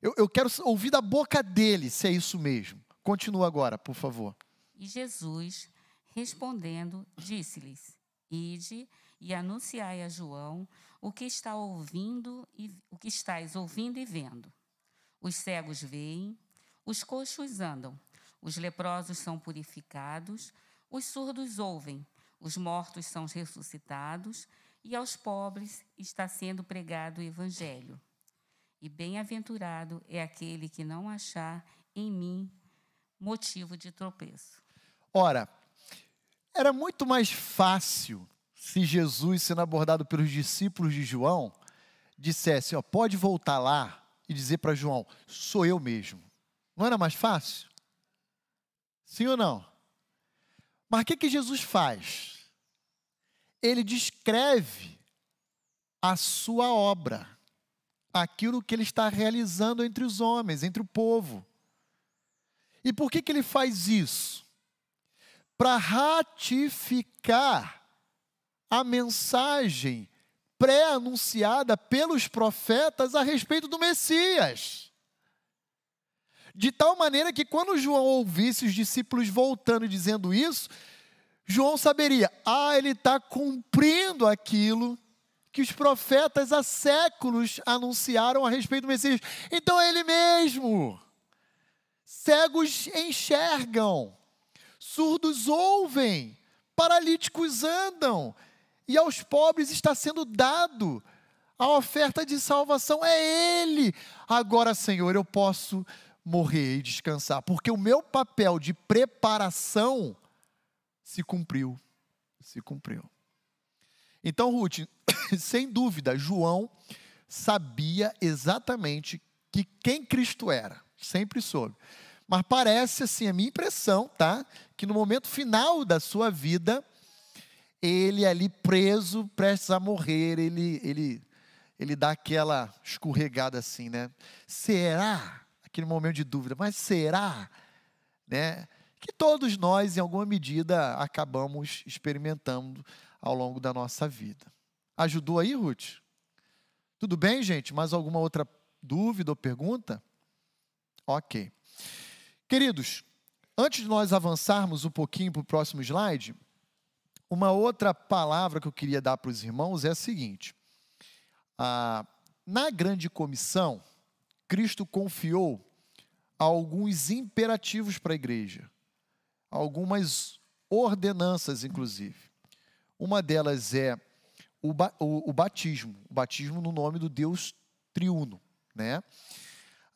Eu, eu quero ouvir da boca dele se é isso mesmo. Continua agora, por favor. E Jesus, respondendo, disse-lhes: Ide e anunciai a João o que está ouvindo e o que estáis ouvindo e vendo. Os cegos veem, os coxos andam, os leprosos são purificados, os surdos ouvem, os mortos são ressuscitados, e aos pobres está sendo pregado o Evangelho. E bem-aventurado é aquele que não achar em mim motivo de tropeço. Ora, era muito mais fácil se Jesus, sendo abordado pelos discípulos de João, dissesse: ó, pode voltar lá e dizer para João: sou eu mesmo. Não era mais fácil? Sim ou não? Mas o que, que Jesus faz? Ele descreve a sua obra, aquilo que ele está realizando entre os homens, entre o povo. E por que, que ele faz isso? para ratificar a mensagem pré-anunciada pelos profetas a respeito do Messias. De tal maneira que quando João ouvisse os discípulos voltando e dizendo isso, João saberia, ah, ele está cumprindo aquilo que os profetas há séculos anunciaram a respeito do Messias. Então é ele mesmo. Cegos enxergam, surdos ouvem, paralíticos andam, e aos pobres está sendo dado a oferta de salvação. É Ele. Agora, Senhor, eu posso morrer e descansar, porque o meu papel de preparação se cumpriu. Se cumpriu. Então, Ruth, [COUGHS] sem dúvida, João sabia exatamente que quem Cristo era, sempre soube. Mas parece assim, a minha impressão, tá? Que no momento final da sua vida, ele ali preso, prestes a morrer, ele, ele, ele dá aquela escorregada assim, né? Será? Aquele momento de dúvida, mas será? Né? Que todos nós, em alguma medida, acabamos experimentando ao longo da nossa vida. Ajudou aí, Ruth? Tudo bem, gente? Mais alguma outra dúvida ou pergunta? Ok. Queridos, antes de nós avançarmos um pouquinho para o próximo slide, uma outra palavra que eu queria dar para os irmãos é a seguinte: ah, na grande comissão, Cristo confiou alguns imperativos para a igreja, algumas ordenanças, inclusive. Uma delas é o, ba o, o batismo, o batismo no nome do Deus triuno, né?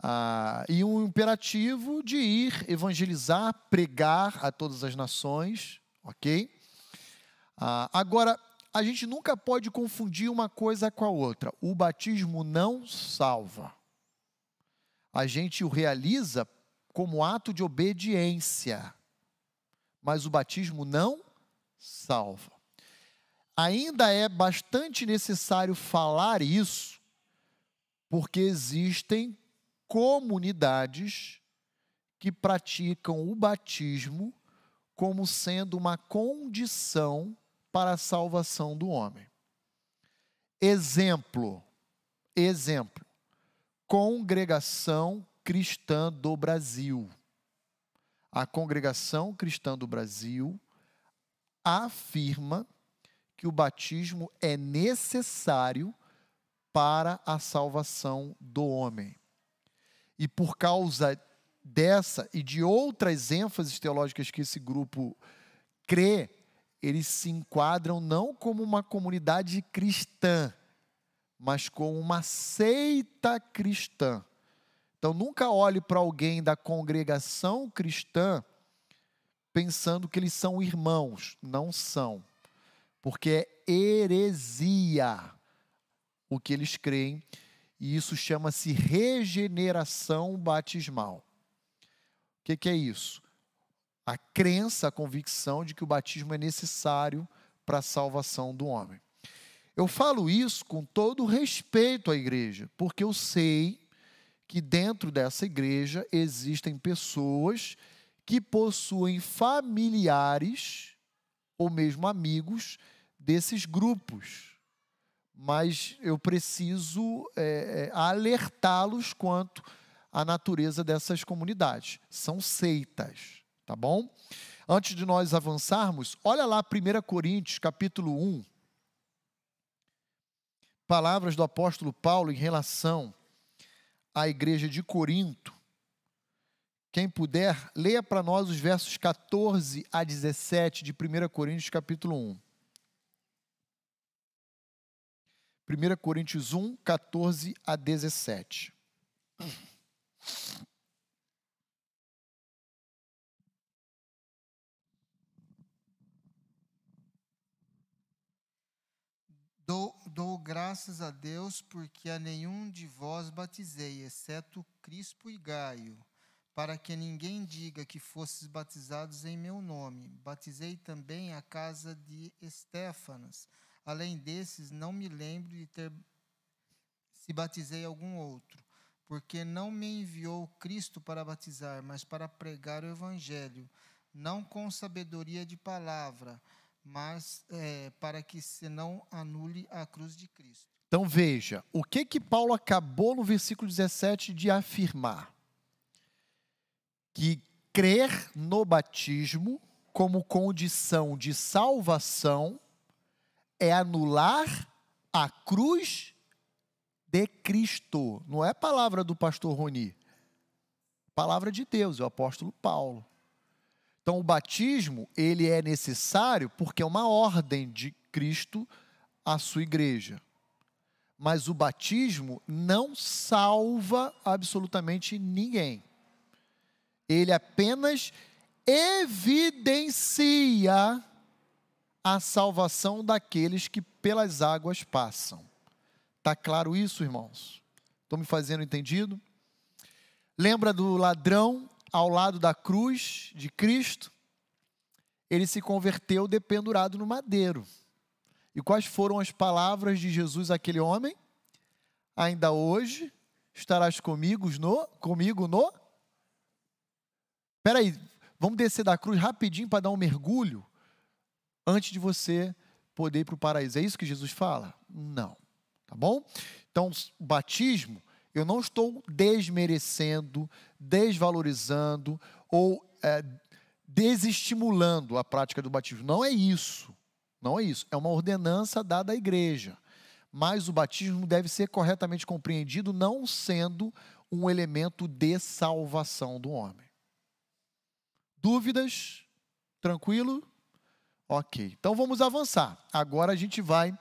Ah, e um imperativo de ir evangelizar, pregar a todas as nações, ok? Ah, agora, a gente nunca pode confundir uma coisa com a outra. O batismo não salva. A gente o realiza como ato de obediência, mas o batismo não salva. Ainda é bastante necessário falar isso, porque existem comunidades que praticam o batismo como sendo uma condição para a salvação do homem. Exemplo, exemplo, Congregação Cristã do Brasil. A Congregação Cristã do Brasil afirma que o batismo é necessário para a salvação do homem. E por causa dessa e de outras ênfases teológicas que esse grupo crê, eles se enquadram não como uma comunidade cristã, mas como uma seita cristã. Então nunca olhe para alguém da congregação cristã pensando que eles são irmãos, não são. Porque é heresia o que eles creem, e isso chama-se regeneração batismal. O que, que é isso? a crença, a convicção de que o batismo é necessário para a salvação do homem. Eu falo isso com todo respeito à igreja, porque eu sei que dentro dessa igreja existem pessoas que possuem familiares ou mesmo amigos desses grupos. Mas eu preciso é, alertá-los quanto à natureza dessas comunidades. São seitas tá bom? Antes de nós avançarmos, olha lá 1 Coríntios, capítulo 1. Palavras do apóstolo Paulo em relação à igreja de Corinto. Quem puder, leia para nós os versos 14 a 17 de 1 Coríntios, capítulo 1. 1 Coríntios 1, 14 a 17. Dou, dou, graças a Deus porque a nenhum de vós batizei, exceto Crispo e Gaio, para que ninguém diga que fostes batizados em meu nome. Batizei também a casa de Estéfanas. Além desses, não me lembro de ter se batizei algum outro, porque não me enviou Cristo para batizar, mas para pregar o evangelho, não com sabedoria de palavra, mas é, para que se não anule a cruz de Cristo. Então veja, o que que Paulo acabou no versículo 17 de afirmar? Que crer no batismo como condição de salvação é anular a cruz de Cristo. Não é palavra do pastor Roni. Palavra de Deus, é o apóstolo Paulo. Então o batismo, ele é necessário porque é uma ordem de Cristo à sua igreja. Mas o batismo não salva absolutamente ninguém. Ele apenas evidencia a salvação daqueles que pelas águas passam. Tá claro isso, irmãos? Estou me fazendo entendido? Lembra do ladrão ao lado da cruz de Cristo? Ele se converteu dependurado no madeiro. E quais foram as palavras de Jesus àquele homem? Ainda hoje estarás comigo no comigo no Espera aí, vamos descer da cruz rapidinho para dar um mergulho antes de você poder ir para o paraíso. É isso que Jesus fala? Não. Tá bom? Então, o batismo, eu não estou desmerecendo, desvalorizando ou é, desestimulando a prática do batismo. Não é isso. Não é isso. É uma ordenança dada à igreja. Mas o batismo deve ser corretamente compreendido, não sendo um elemento de salvação do homem. Dúvidas? Tranquilo? Ok. Então vamos avançar. Agora a gente vai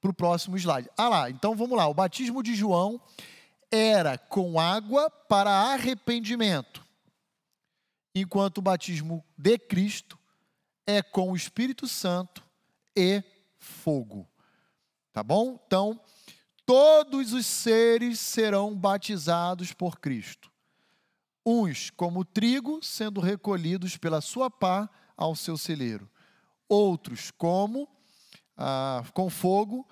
para o próximo slide. Ah lá, então vamos lá. O batismo de João era com água para arrependimento, enquanto o batismo de Cristo é com o Espírito Santo e fogo. Tá bom? Então, todos os seres serão batizados por Cristo. Uns como trigo sendo recolhidos pela sua pá ao seu celeiro, outros como ah, com fogo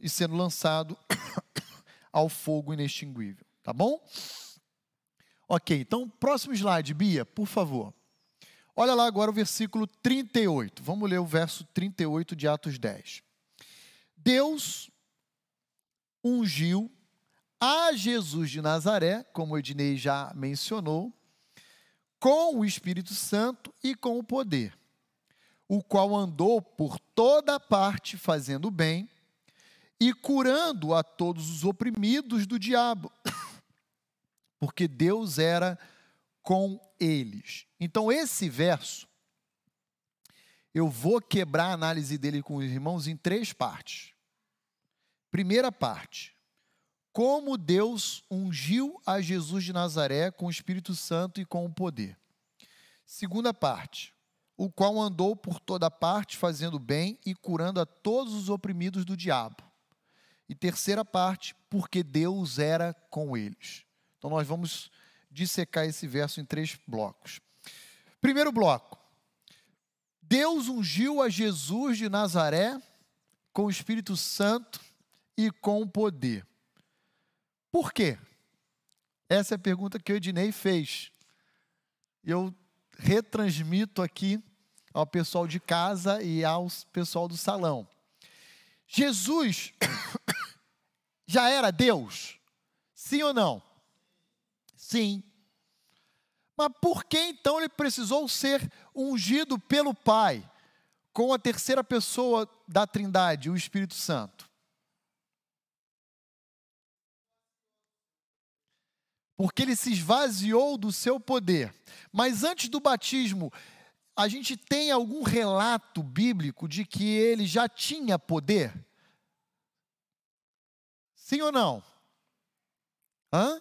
e sendo lançado [COUGHS] ao fogo inextinguível. Tá bom? Ok, então, próximo slide, Bia, por favor. Olha lá agora o versículo 38. Vamos ler o verso 38 de Atos 10. Deus ungiu a Jesus de Nazaré, como o Ednei já mencionou, com o Espírito Santo e com o poder o qual andou por toda parte fazendo bem e curando a todos os oprimidos do diabo, [COUGHS] porque Deus era com eles. Então, esse verso, eu vou quebrar a análise dele com os irmãos em três partes. Primeira parte, como Deus ungiu a Jesus de Nazaré com o Espírito Santo e com o poder. Segunda parte, o qual andou por toda parte fazendo bem e curando a todos os oprimidos do diabo. E terceira parte, porque Deus era com eles. Então nós vamos dissecar esse verso em três blocos. Primeiro bloco. Deus ungiu a Jesus de Nazaré com o Espírito Santo e com o poder. Por quê? Essa é a pergunta que o Ednei fez. Eu retransmito aqui ao pessoal de casa e ao pessoal do salão. Jesus [COUGHS] já era Deus? Sim ou não? Sim. Mas por que então ele precisou ser ungido pelo Pai com a terceira pessoa da Trindade, o Espírito Santo? Porque ele se esvaziou do seu poder. Mas antes do batismo, a gente tem algum relato bíblico de que ele já tinha poder? Sim ou não? Hã?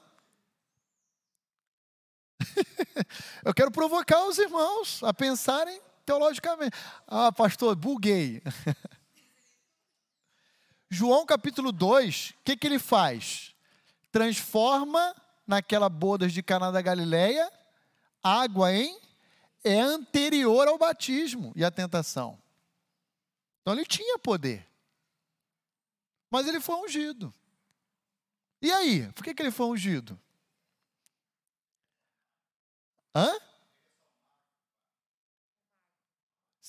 [LAUGHS] Eu quero provocar os irmãos a pensarem teologicamente. Ah, pastor, buguei. [LAUGHS] João capítulo 2, o que, que ele faz? Transforma naquela bodas de Caná da Galileia, água em é anterior ao batismo e à tentação. Então ele tinha poder. Mas ele foi ungido. E aí? Por que, que ele foi ungido? Hã?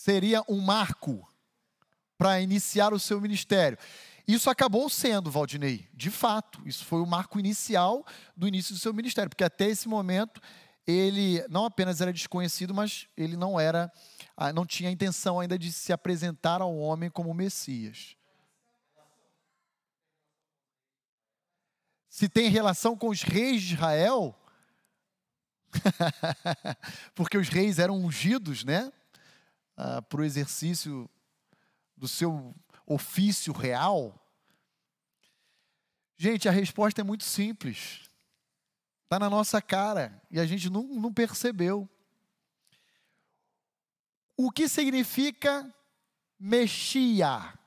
seria um marco para iniciar o seu ministério. Isso acabou sendo, Valdinei, de fato. Isso foi o marco inicial do início do seu ministério, porque até esse momento ele não apenas era desconhecido, mas ele não era, ah, não tinha a intenção ainda de se apresentar ao homem como Messias. Se tem relação com os reis de Israel, [LAUGHS] porque os reis eram ungidos, né, ah, para o exercício do seu ofício real? Gente, a resposta é muito simples. Está na nossa cara e a gente não, não percebeu. O que significa Mexia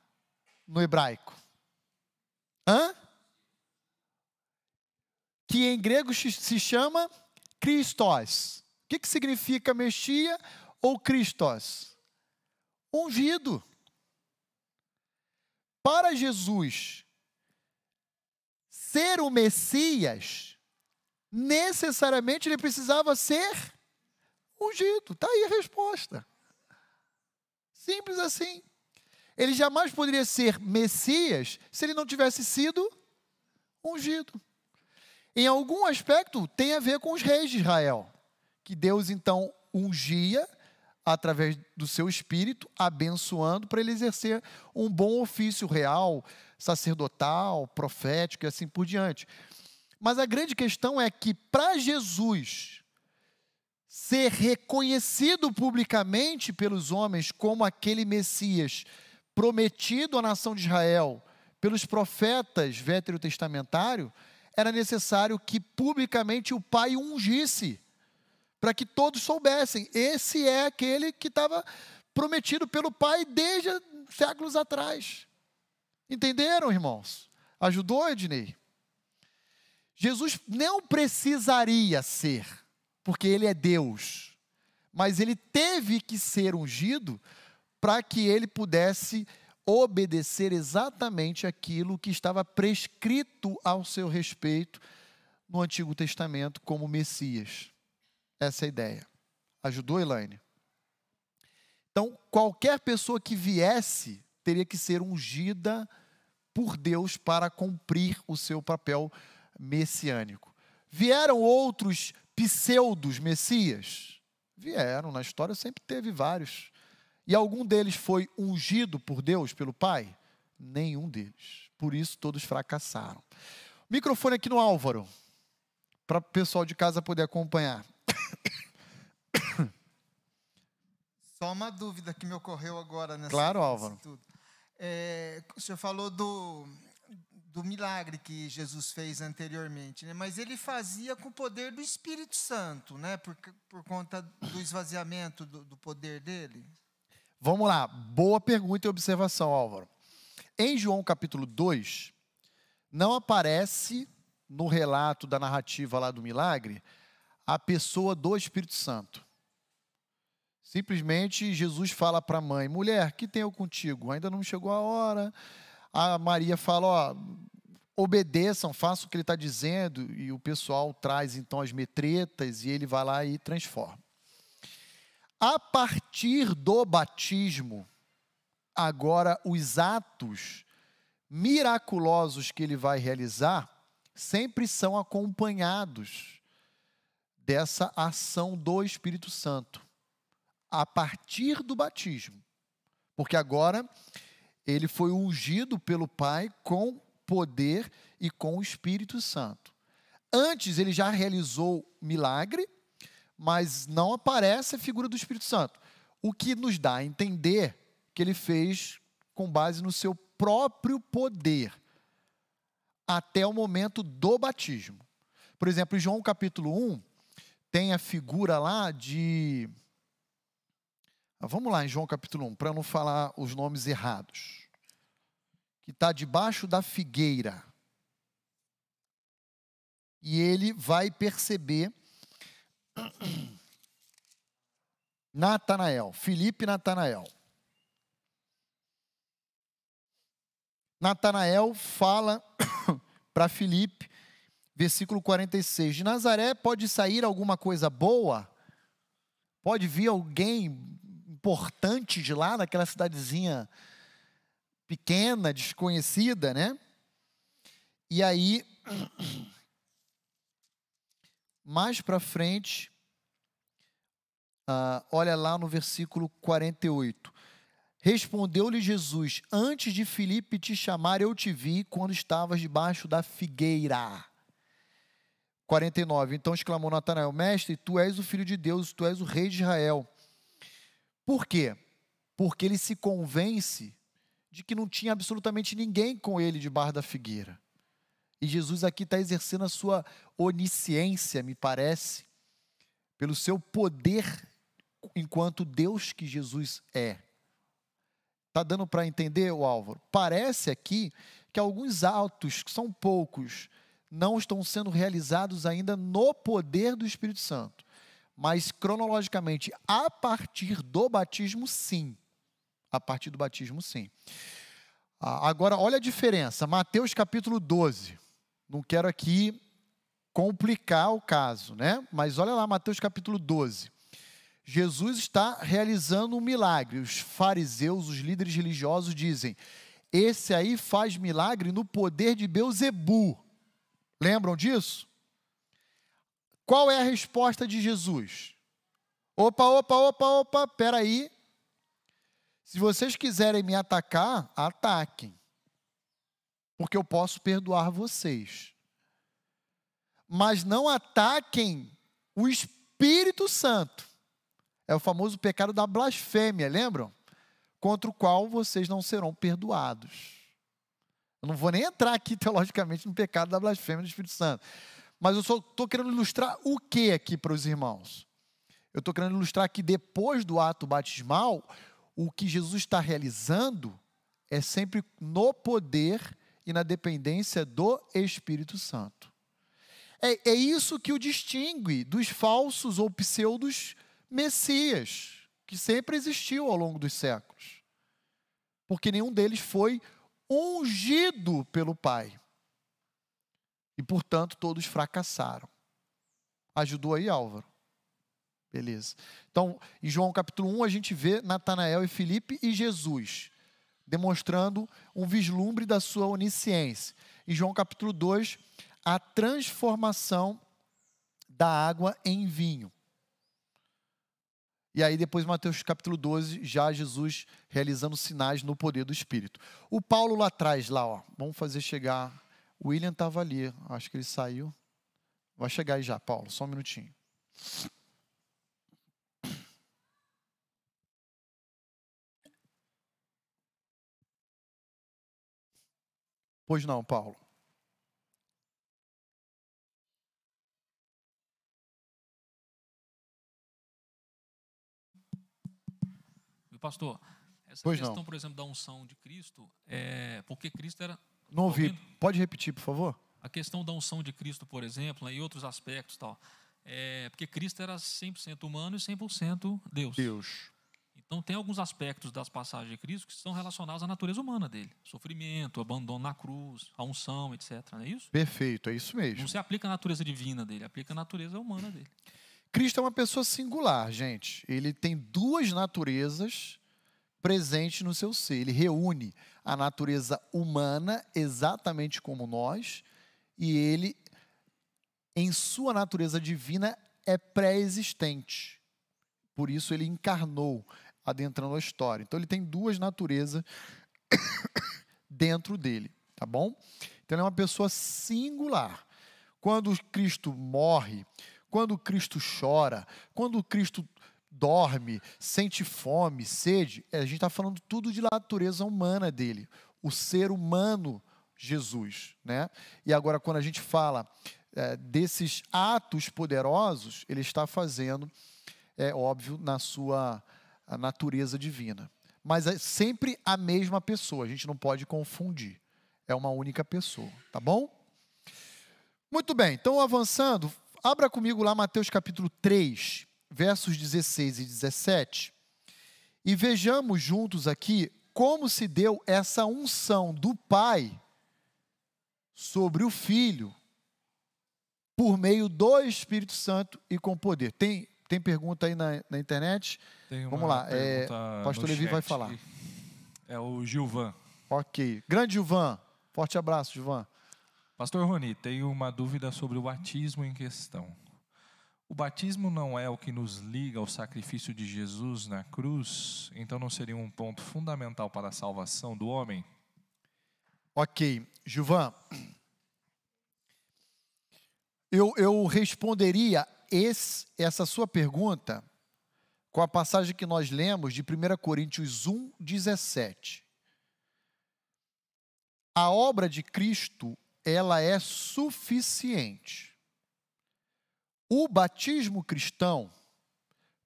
no hebraico? Hã? Que em grego se chama Christos. O que, que significa Mexia ou Christos? Ungido. Para Jesus ser o Messias, necessariamente ele precisava ser ungido. Está aí a resposta. Simples assim. Ele jamais poderia ser Messias se ele não tivesse sido ungido. Em algum aspecto, tem a ver com os reis de Israel, que Deus então ungia através do seu espírito, abençoando para ele exercer um bom ofício real, sacerdotal, profético e assim por diante. Mas a grande questão é que para Jesus ser reconhecido publicamente pelos homens como aquele Messias prometido à nação de Israel pelos profetas veterotestamentários, era necessário que publicamente o Pai ungisse para que todos soubessem. Esse é aquele que estava prometido pelo Pai desde séculos atrás. Entenderam, irmãos? Ajudou, Ednei? Jesus não precisaria ser, porque ele é Deus, mas ele teve que ser ungido para que ele pudesse obedecer exatamente aquilo que estava prescrito ao seu respeito no Antigo Testamento como Messias. Essa ideia. Ajudou, Elaine? Então, qualquer pessoa que viesse teria que ser ungida por Deus para cumprir o seu papel messiânico. Vieram outros pseudos messias? Vieram, na história sempre teve vários. E algum deles foi ungido por Deus, pelo Pai? Nenhum deles. Por isso todos fracassaram. Microfone aqui no Álvaro, para o pessoal de casa poder acompanhar. [COUGHS] Só uma dúvida que me ocorreu agora nessa Claro, Álvaro. tudo. É, o senhor falou do, do milagre que Jesus fez anteriormente, né? mas ele fazia com o poder do Espírito Santo, né? por, por conta do esvaziamento do, do poder dele. Vamos lá, boa pergunta e observação, Álvaro. Em João capítulo 2, não aparece no relato da narrativa lá do milagre a pessoa do Espírito Santo. Simplesmente Jesus fala para a mãe: mulher, que tenho contigo? Ainda não chegou a hora. A Maria fala: ó, obedeçam, façam o que ele está dizendo. E o pessoal traz então as metretas e ele vai lá e transforma. A partir do batismo, agora os atos miraculosos que ele vai realizar sempre são acompanhados dessa ação do Espírito Santo a partir do batismo. Porque agora ele foi ungido pelo Pai com poder e com o Espírito Santo. Antes ele já realizou milagre, mas não aparece a figura do Espírito Santo. O que nos dá a entender que ele fez com base no seu próprio poder até o momento do batismo. Por exemplo, em João capítulo 1, tem a figura lá de ah, vamos lá em João capítulo 1, para não falar os nomes errados. Que está debaixo da figueira. E ele vai perceber [COUGHS] Natanael, Felipe Natanael. Natanael fala para Felipe, versículo 46, de Nazaré pode sair alguma coisa boa? Pode vir alguém importante de lá, naquela cidadezinha pequena, desconhecida, né? E aí, [CLEARS THROAT] mais para frente, ah, olha lá no versículo 48. Respondeu-lhe Jesus: Antes de Filipe te chamar, eu te vi quando estavas debaixo da figueira. 49. Então exclamou Natanael: Mestre, tu és o filho de Deus, tu és o rei de Israel. Por quê? Porque ele se convence de que não tinha absolutamente ninguém com ele debaixo da figueira. E Jesus aqui está exercendo a sua onisciência, me parece, pelo seu poder enquanto Deus que Jesus é. Está dando para entender, o Álvaro? Parece aqui que alguns atos, que são poucos, não estão sendo realizados ainda no poder do Espírito Santo. Mas cronologicamente, a partir do batismo, sim. A partir do batismo, sim. Ah, agora, olha a diferença. Mateus capítulo 12. Não quero aqui complicar o caso, né? Mas olha lá, Mateus capítulo 12. Jesus está realizando um milagre. Os fariseus, os líderes religiosos dizem: esse aí faz milagre no poder de Beuzebu. Lembram disso? Qual é a resposta de Jesus? Opa, opa, opa, opa, peraí. Se vocês quiserem me atacar, ataquem. Porque eu posso perdoar vocês. Mas não ataquem o Espírito Santo. É o famoso pecado da blasfêmia, lembram? Contra o qual vocês não serão perdoados. Eu não vou nem entrar aqui [LAUGHS] teologicamente no pecado da blasfêmia do Espírito Santo. Mas eu só estou querendo ilustrar o que aqui para os irmãos? Eu estou querendo ilustrar que depois do ato batismal, o que Jesus está realizando é sempre no poder e na dependência do Espírito Santo. É, é isso que o distingue dos falsos ou pseudos Messias, que sempre existiu ao longo dos séculos. Porque nenhum deles foi ungido pelo Pai. E, portanto, todos fracassaram. Ajudou aí, Álvaro? Beleza. Então, em João capítulo 1, a gente vê Natanael e Filipe e Jesus, demonstrando um vislumbre da sua onisciência. Em João capítulo 2, a transformação da água em vinho. E aí depois Mateus capítulo 12, já Jesus realizando sinais no poder do Espírito. O Paulo lá atrás, lá, ó, vamos fazer chegar. O William estava ali, acho que ele saiu. Vai chegar aí já, Paulo, só um minutinho. Pois não, Paulo. Pastor, essa Pois questão, não. por exemplo, da unção de Cristo, é porque Cristo era. Não ouvi. Pode repetir, por favor? A questão da unção de Cristo, por exemplo, né, e outros aspectos tal. É porque Cristo era 100% humano e 100% Deus. Deus. Então, tem alguns aspectos das passagens de Cristo que são relacionados à natureza humana dele: sofrimento, abandono na cruz, a unção, etc. Não é isso? Perfeito, é isso mesmo. Não se aplica à natureza divina dele, aplica à natureza humana dele. Cristo é uma pessoa singular, gente. Ele tem duas naturezas presentes no seu ser. Ele reúne a natureza humana, exatamente como nós, e ele, em sua natureza divina, é pré-existente. Por isso ele encarnou, adentrando a história. Então ele tem duas naturezas [COUGHS] dentro dele, tá bom? Então ele é uma pessoa singular. Quando Cristo morre, quando Cristo chora, quando Cristo dorme, sente fome, sede, a gente está falando tudo de natureza humana dele, o ser humano Jesus, né? E agora quando a gente fala é, desses atos poderosos, ele está fazendo, é óbvio, na sua natureza divina. Mas é sempre a mesma pessoa, a gente não pode confundir. É uma única pessoa, tá bom? Muito bem, então avançando, abra comigo lá Mateus capítulo 3, versos 16 e 17, e vejamos juntos aqui como se deu essa unção do Pai sobre o Filho por meio do Espírito Santo e com poder. Tem, tem pergunta aí na, na internet? Tem Vamos lá, é, Pastor Levi vai falar. É o Gilvan. Ok. Grande Gilvan. Forte abraço, Gilvan. Pastor Rony, tenho uma dúvida sobre o batismo em questão. O batismo não é o que nos liga ao sacrifício de Jesus na cruz? Então não seria um ponto fundamental para a salvação do homem? Ok. Gilvan. Eu, eu responderia esse- essa sua pergunta com a passagem que nós lemos de 1 Coríntios 1, 17. A obra de Cristo, ela é suficiente. O batismo cristão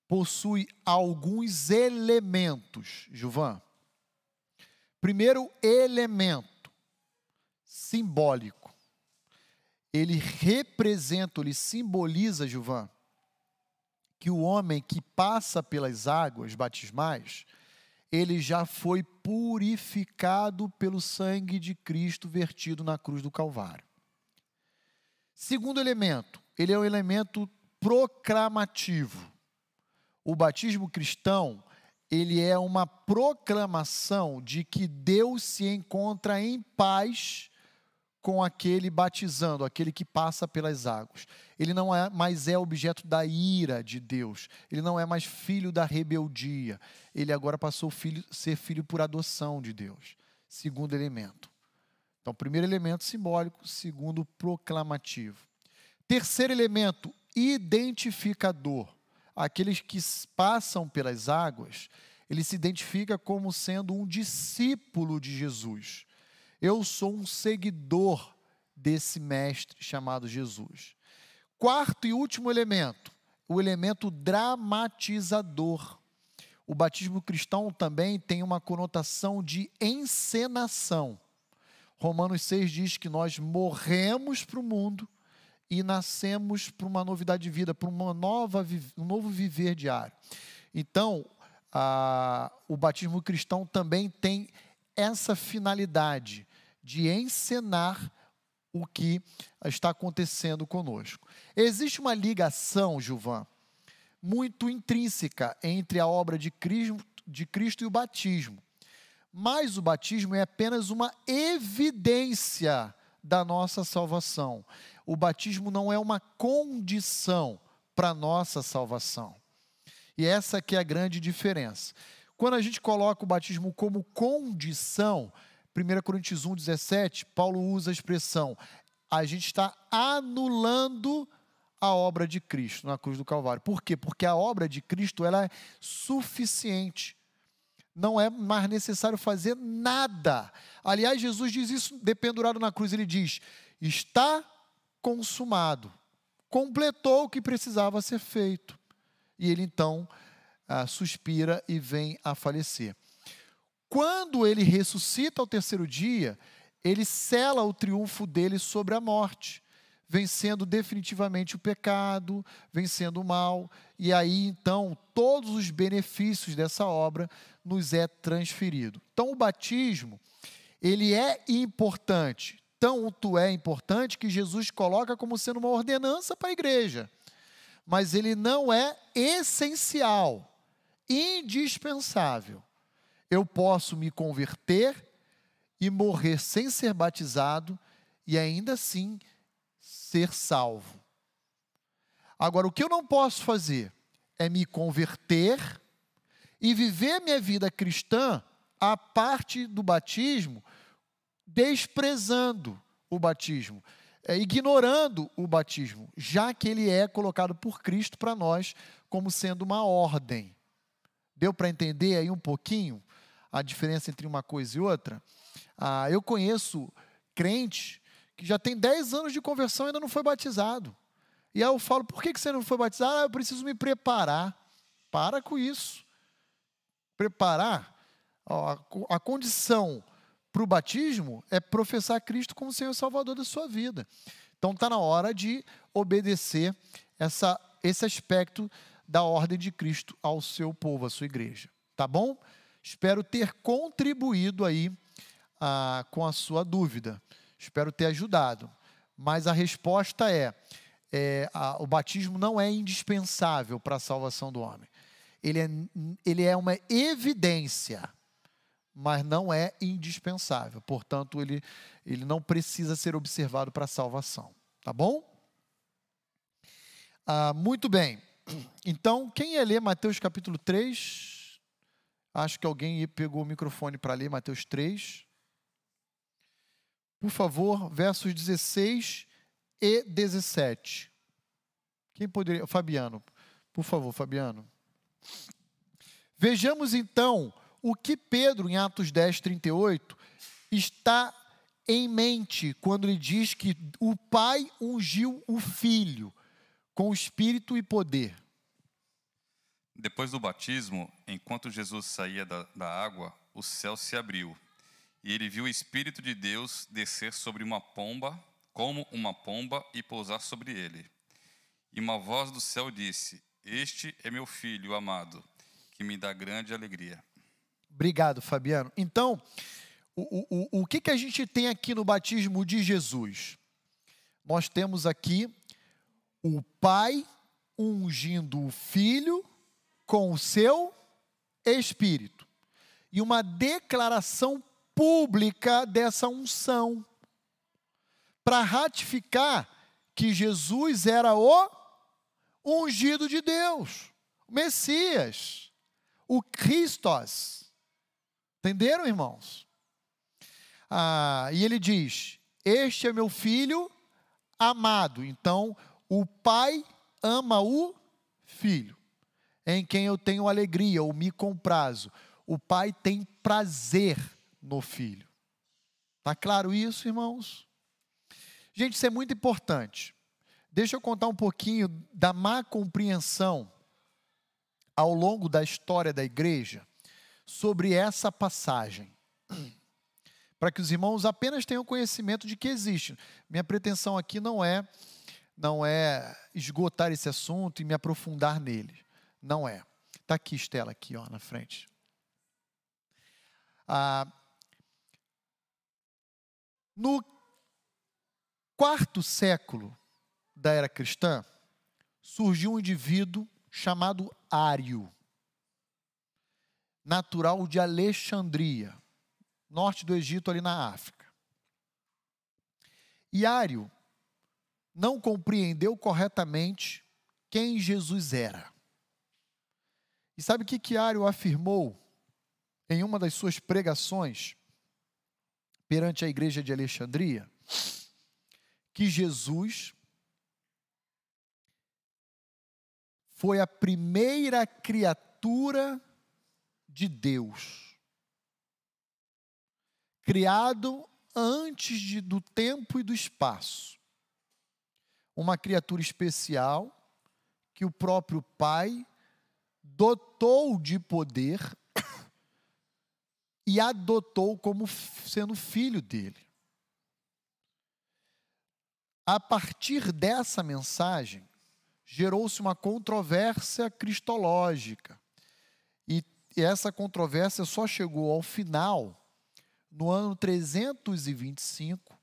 possui alguns elementos, Gilvan. Primeiro elemento, simbólico. Ele representa, ele simboliza, Gilvan, que o homem que passa pelas águas batismais, ele já foi purificado pelo sangue de Cristo vertido na cruz do Calvário. Segundo elemento, ele é um elemento proclamativo. O batismo cristão, ele é uma proclamação de que Deus se encontra em paz com aquele batizando, aquele que passa pelas águas. Ele não é mais é objeto da ira de Deus. Ele não é mais filho da rebeldia. Ele agora passou filho, ser filho por adoção de Deus. Segundo elemento. Então, primeiro elemento simbólico, segundo proclamativo. Terceiro elemento, identificador. Aqueles que passam pelas águas, ele se identifica como sendo um discípulo de Jesus. Eu sou um seguidor desse mestre chamado Jesus. Quarto e último elemento, o elemento dramatizador. O batismo cristão também tem uma conotação de encenação. Romanos 6 diz que nós morremos para o mundo e nascemos para uma novidade de vida, para uma nova, um novo viver diário. Então, a- o batismo cristão também tem essa finalidade de encenar o que está acontecendo conosco. Existe uma ligação, Gilvan, muito intrínseca entre a obra de Cristo, de Cristo e o batismo. Mas o batismo é apenas uma evidência da nossa salvação. O batismo não é uma condição para a nossa salvação. E essa que é a grande diferença. Quando a gente coloca o batismo como condição, 1 Coríntios 1, 17, Paulo usa a expressão: a gente está anulando a obra de Cristo na cruz do Calvário. Por quê? Porque a obra de Cristo ela é suficiente. Não é mais necessário fazer nada. Aliás, Jesus diz isso dependurado na cruz. Ele diz: está consumado. Completou o que precisava ser feito. E ele então ah, suspira e vem a falecer. Quando ele ressuscita ao terceiro dia, ele sela o triunfo dele sobre a morte, vencendo definitivamente o pecado, vencendo o mal, e aí então todos os benefícios dessa obra nos é transferido. Então o batismo, ele é importante, tanto é importante que Jesus coloca como sendo uma ordenança para a igreja. Mas ele não é essencial, indispensável eu posso me converter e morrer sem ser batizado e ainda assim ser salvo. Agora, o que eu não posso fazer é me converter e viver minha vida cristã a parte do batismo, desprezando o batismo, é, ignorando o batismo, já que ele é colocado por Cristo para nós como sendo uma ordem. Deu para entender aí um pouquinho a diferença entre uma coisa e outra? Ah, eu conheço crente que já tem 10 anos de conversão e ainda não foi batizado. E aí eu falo, por que que você não foi batizado? Ah, eu preciso me preparar. Para com isso. Preparar, ó, a, a condição para o batismo é professar Cristo como Senhor Salvador da sua vida. Então está na hora de obedecer essa, esse aspecto da ordem de Cristo ao seu povo, à sua igreja. Tá bom? Espero ter contribuído aí ah, com a sua dúvida. Espero ter ajudado. Mas a resposta é, é, a- o batismo não é indispensável para a salvação do homem. Ele é, ele é uma evidência, mas não é indispensável. Portanto, ele, ele não precisa ser observado para a salvação. Tá bom? Ah, muito bem. Então, quem ia ler Mateus capítulo 3? Acho que alguém pegou o microfone para ler Mateus 3. Por favor, versos 16 e 17. Quem poderia. Fabiano, por favor, Fabiano. Vejamos então o que Pedro, em Atos 10, 38, está em mente quando ele diz que o Pai ungiu o Filho com espírito e poder. Depois do batismo, enquanto Jesus saía da, da água, o céu se abriu, e ele viu o Espírito de Deus descer sobre uma pomba, como uma pomba, e pousar sobre ele. E uma voz do céu disse: Este é meu filho amado, que me dá grande alegria. Obrigado, Fabiano. Então, o, o, o, que, que a gente tem aqui no batismo de Jesus? Nós temos aqui o Pai ungindo o Filho com o seu Espírito. E uma declaração pública dessa unção. Para ratificar que Jesus era o ungido de Deus, o Messias, o Christos. Entenderam, irmãos? Ah, e ele diz: Este é meu filho amado. Então, o pai ama o filho, em quem eu tenho alegria ou me comprazo. O pai tem prazer no filho. Tá claro isso, irmãos? Gente, isso é muito importante. Deixa eu contar um pouquinho da má compreensão ao longo da história da igreja sobre essa passagem. [CLEARS THROAT] Para que os irmãos apenas tenham conhecimento de que existe. Minha pretensão aqui não é não é esgotar esse assunto e me aprofundar nele. Não é. Está aqui, Estela, aqui ó, na frente. Ah, no quarto século da era cristã, surgiu um indivíduo chamado Ário, natural de Alexandria, norte do Egito, ali na África. E Ário não compreendeu corretamente quem Jesus era. E sabe o que, que Ário afirmou em uma das suas pregações perante a igreja de Alexandria? Que Jesus foi a primeira criatura de Deus, criado antes de, do tempo e do espaço. Uma criatura especial que o próprio Pai dotou de poder e adotou como sendo filho dele. A partir dessa mensagem, gerou-se uma controvérsia cristológica. E essa controvérsia só chegou ao final no ano 325,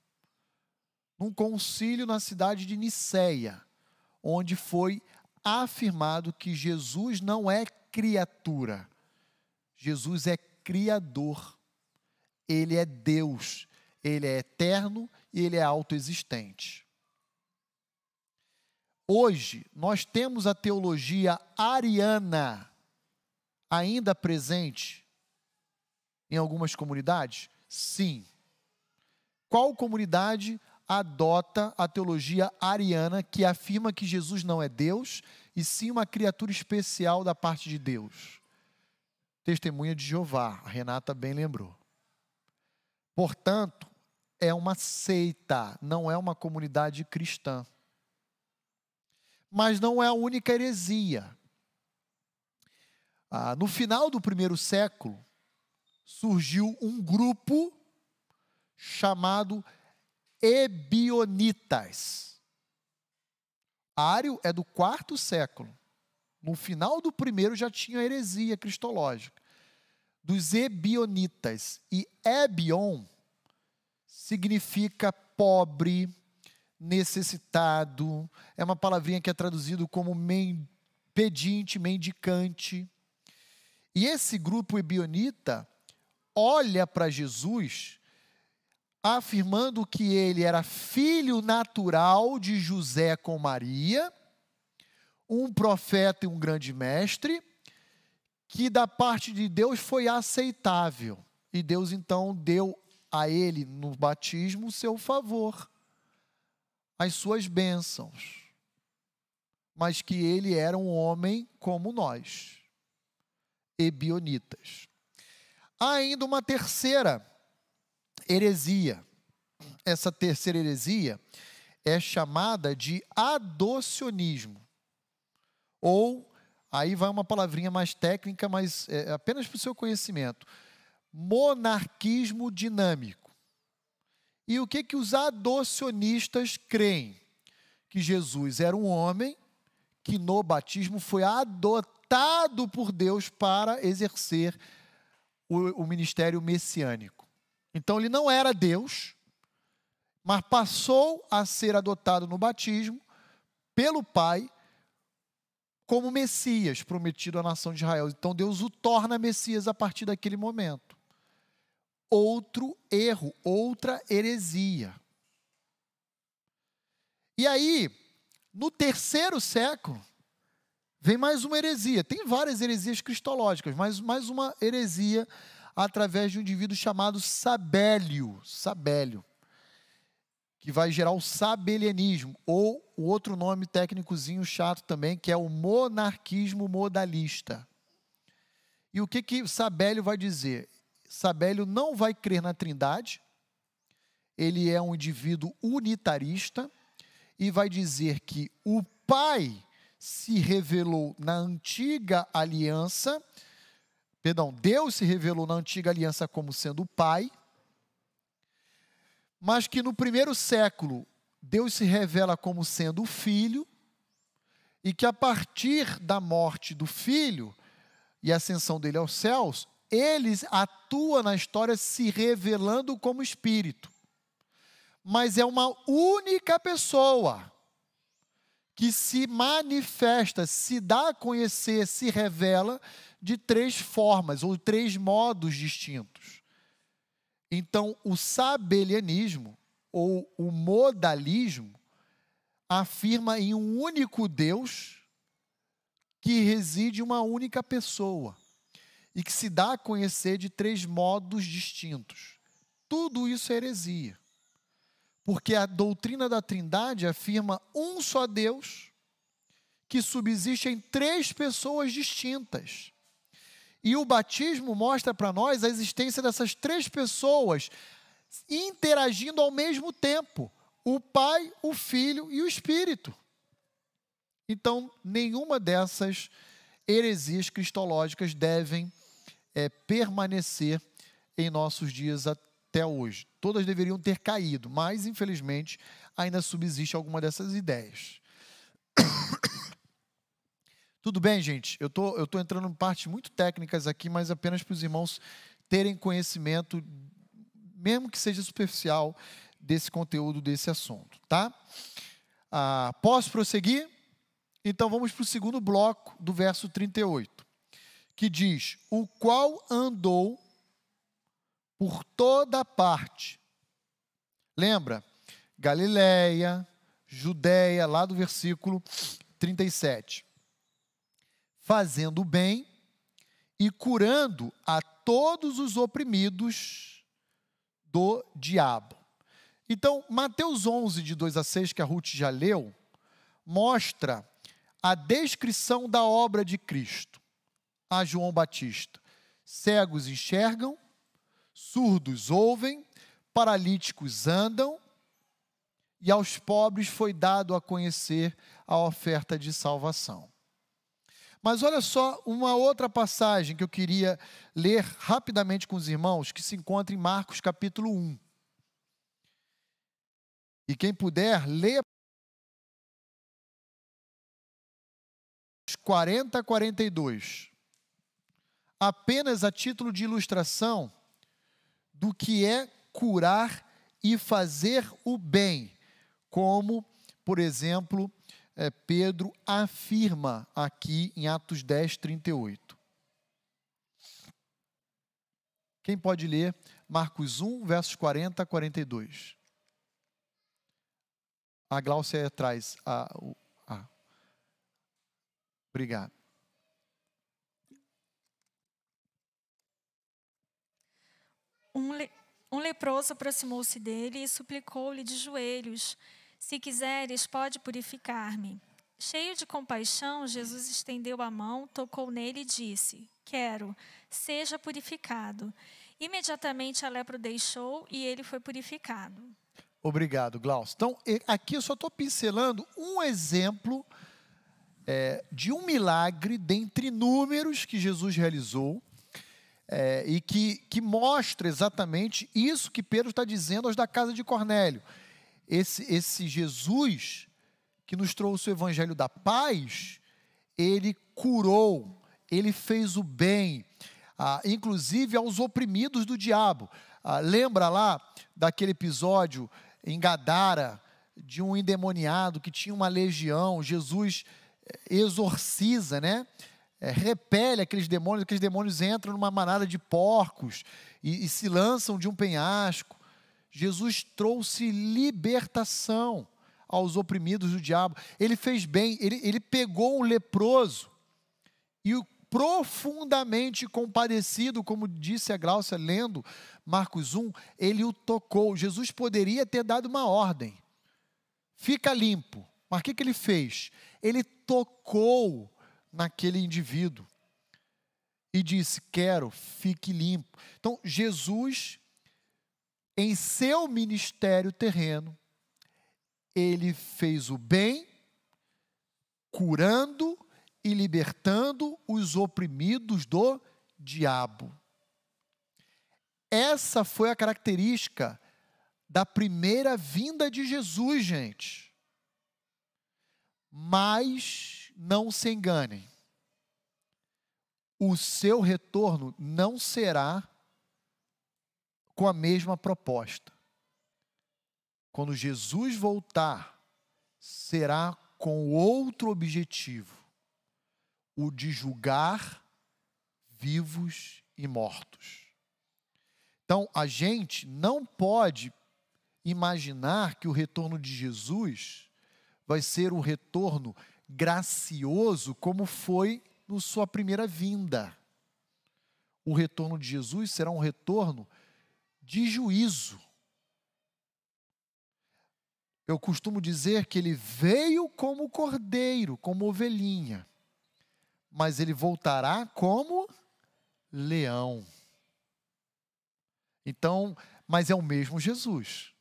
num concílio na cidade de Niceia, onde foi afirmado que Jesus não é criatura, Jesus é criador. Ele é Deus, ele é eterno e ele é autoexistente. Hoje, nós temos a teologia ariana ainda presente em algumas comunidades? Sim. Qual comunidade adota a teologia ariana que afirma que Jesus não é Deus e sim uma criatura especial da parte de Deus? Testemunha de Jeová, a Renata bem lembrou. Portanto, é uma seita, não é uma comunidade cristã mas não é a única heresia. Ah, no final do primeiro século, surgiu um grupo chamado Ebionitas. Ário é do quarto século. No final do primeiro já tinha heresia cristológica. Dos Ebionitas. E Ebion significa pobre, necessitado, é uma palavrinha que é traduzido como men, pedinte, mendicante. E esse grupo ebionita olha para Jesus afirmando que ele era filho natural de José com Maria, um profeta e um grande mestre, que da parte de Deus foi aceitável. E Deus então deu a ele no batismo o seu favor, as suas bênçãos. Mas que ele era um homem como nós, ebionitas. Há ainda uma terceira heresia. Essa terceira heresia é chamada de adocionismo. Ou, aí vai uma palavrinha mais técnica, mas é apenas para o seu conhecimento: monarquismo dinâmico. E o que, que os adocionistas creem? Que Jesus era um homem que no batismo foi adotado por Deus para exercer o, o ministério messiânico. Então ele não era Deus, mas passou a ser adotado no batismo pelo Pai como Messias prometido à nação de Israel. Então Deus o torna Messias a partir daquele momento. Outro erro, outra heresia. E aí, no terceiro século, vem mais uma heresia. Tem várias heresias cristológicas, mas mais uma heresia através de um indivíduo chamado Sabélio, Sabélio, que vai gerar o sabelianismo, ou o outro nome técnicozinho chato também, que é o monarquismo modalista. E o que que Sabélio vai dizer? Sabélio não vai crer na Trindade, ele é um indivíduo unitarista e vai dizer que o Pai se revelou na antiga aliança Perdão, Deus se revelou na antiga aliança como sendo o Pai, mas que no primeiro século Deus se revela como sendo o Filho, e que a partir da morte do Filho e ascensão dele aos céus, ele atua na história se revelando como Espírito. Mas é uma única pessoa que se manifesta, se dá a conhecer, se revela de três formas ou três modos distintos. Então, o sabelianismo ou o modalismo afirma em um único Deus que reside uma única pessoa e que se dá a conhecer de três modos distintos. Tudo isso é heresia. Porque a doutrina da Trindade afirma um só Deus que subsiste em três pessoas distintas. E o batismo mostra para nós a existência dessas três pessoas interagindo ao mesmo tempo: o Pai, o Filho e o Espírito. Então, nenhuma dessas heresias cristológicas devem é, permanecer em nossos dias até hoje. Todas deveriam ter caído, mas, infelizmente, ainda subsiste alguma dessas ideias. [COUGHS] Tudo bem, gente? Eu tô, estou tô entrando em partes muito técnicas aqui, mas apenas para os irmãos terem conhecimento, mesmo que seja superficial, desse conteúdo, desse assunto, tá? Ah, posso prosseguir? Então vamos para o segundo bloco do verso 38, que diz: O qual andou por toda parte. Lembra? Galileia, Judéia, lá do versículo 37 fazendo bem e curando a todos os oprimidos do diabo. Então, Mateus 11, de 2 a 6, que a Ruth já leu, mostra a descrição da obra de Cristo a João Batista. Cegos enxergam, surdos ouvem, paralíticos andam, e aos pobres foi dado a conhecer a oferta de salvação. Mas olha só uma outra passagem que eu queria ler rapidamente com os irmãos, que se encontra em Marcos capítulo 1. E quem puder, leia 40 a 42. Apenas a título de ilustração do que é curar e fazer o bem, como, por exemplo, eh, Pedro afirma aqui em Atos 10, 38. Quem pode ler Marcos 1, versos 40 a 42? A Gláucia traz a, a. Obrigado. Um, le- um leproso aproximou-se dele e suplicou-lhe de joelhos: Se quiseres, pode purificar-me. Cheio de compaixão, Jesus estendeu a mão, tocou nele e disse: Quero, seja purificado. Imediatamente a lepra o deixou e ele foi purificado. Obrigado, Glaucio. Então, aqui eu só estou pincelando um exemplo é, de um milagre dentre inúmeros que Jesus realizou é, e que, que mostra exatamente isso que Pedro está dizendo aos da casa de Cornélio. Esse, esse Jesus que nos trouxe o evangelho da paz, ele curou, ele fez o bem, ah, inclusive aos oprimidos do diabo. Ah, lembra lá daquele episódio em Gadara, de um endemoniado que tinha uma legião, Jesus eh, exorciza, né? Eh, repele aqueles demônios, aqueles demônios entram numa manada de porcos e, e se lançam de um penhasco. Jesus trouxe libertação aos oprimidos do diabo. Ele fez bem, ele, ele pegou um leproso e o profundamente compadecido, como disse a Gláucia lendo Marcos 1, ele o tocou. Jesus poderia ter dado uma ordem. Fica limpo. Mas o que, que ele fez? Ele tocou naquele indivíduo e disse: Quero, fique limpo. Então, Jesus, em seu ministério terreno, ele fez o bem, curando e libertando os oprimidos do diabo. Essa foi a característica da primeira vinda de Jesus, gente. Mas não se enganem. O seu retorno não será com a mesma proposta. Quando Jesus voltar, será com outro objetivo: o de julgar vivos e mortos. Então, a gente não pode imaginar que o retorno de Jesus vai ser um retorno gracioso como foi no sua primeira vinda. O retorno de Jesus será um retorno de juízo. Eu costumo dizer que ele veio como cordeiro, como ovelhinha, mas ele voltará como leão. Então, mas é o mesmo Jesus.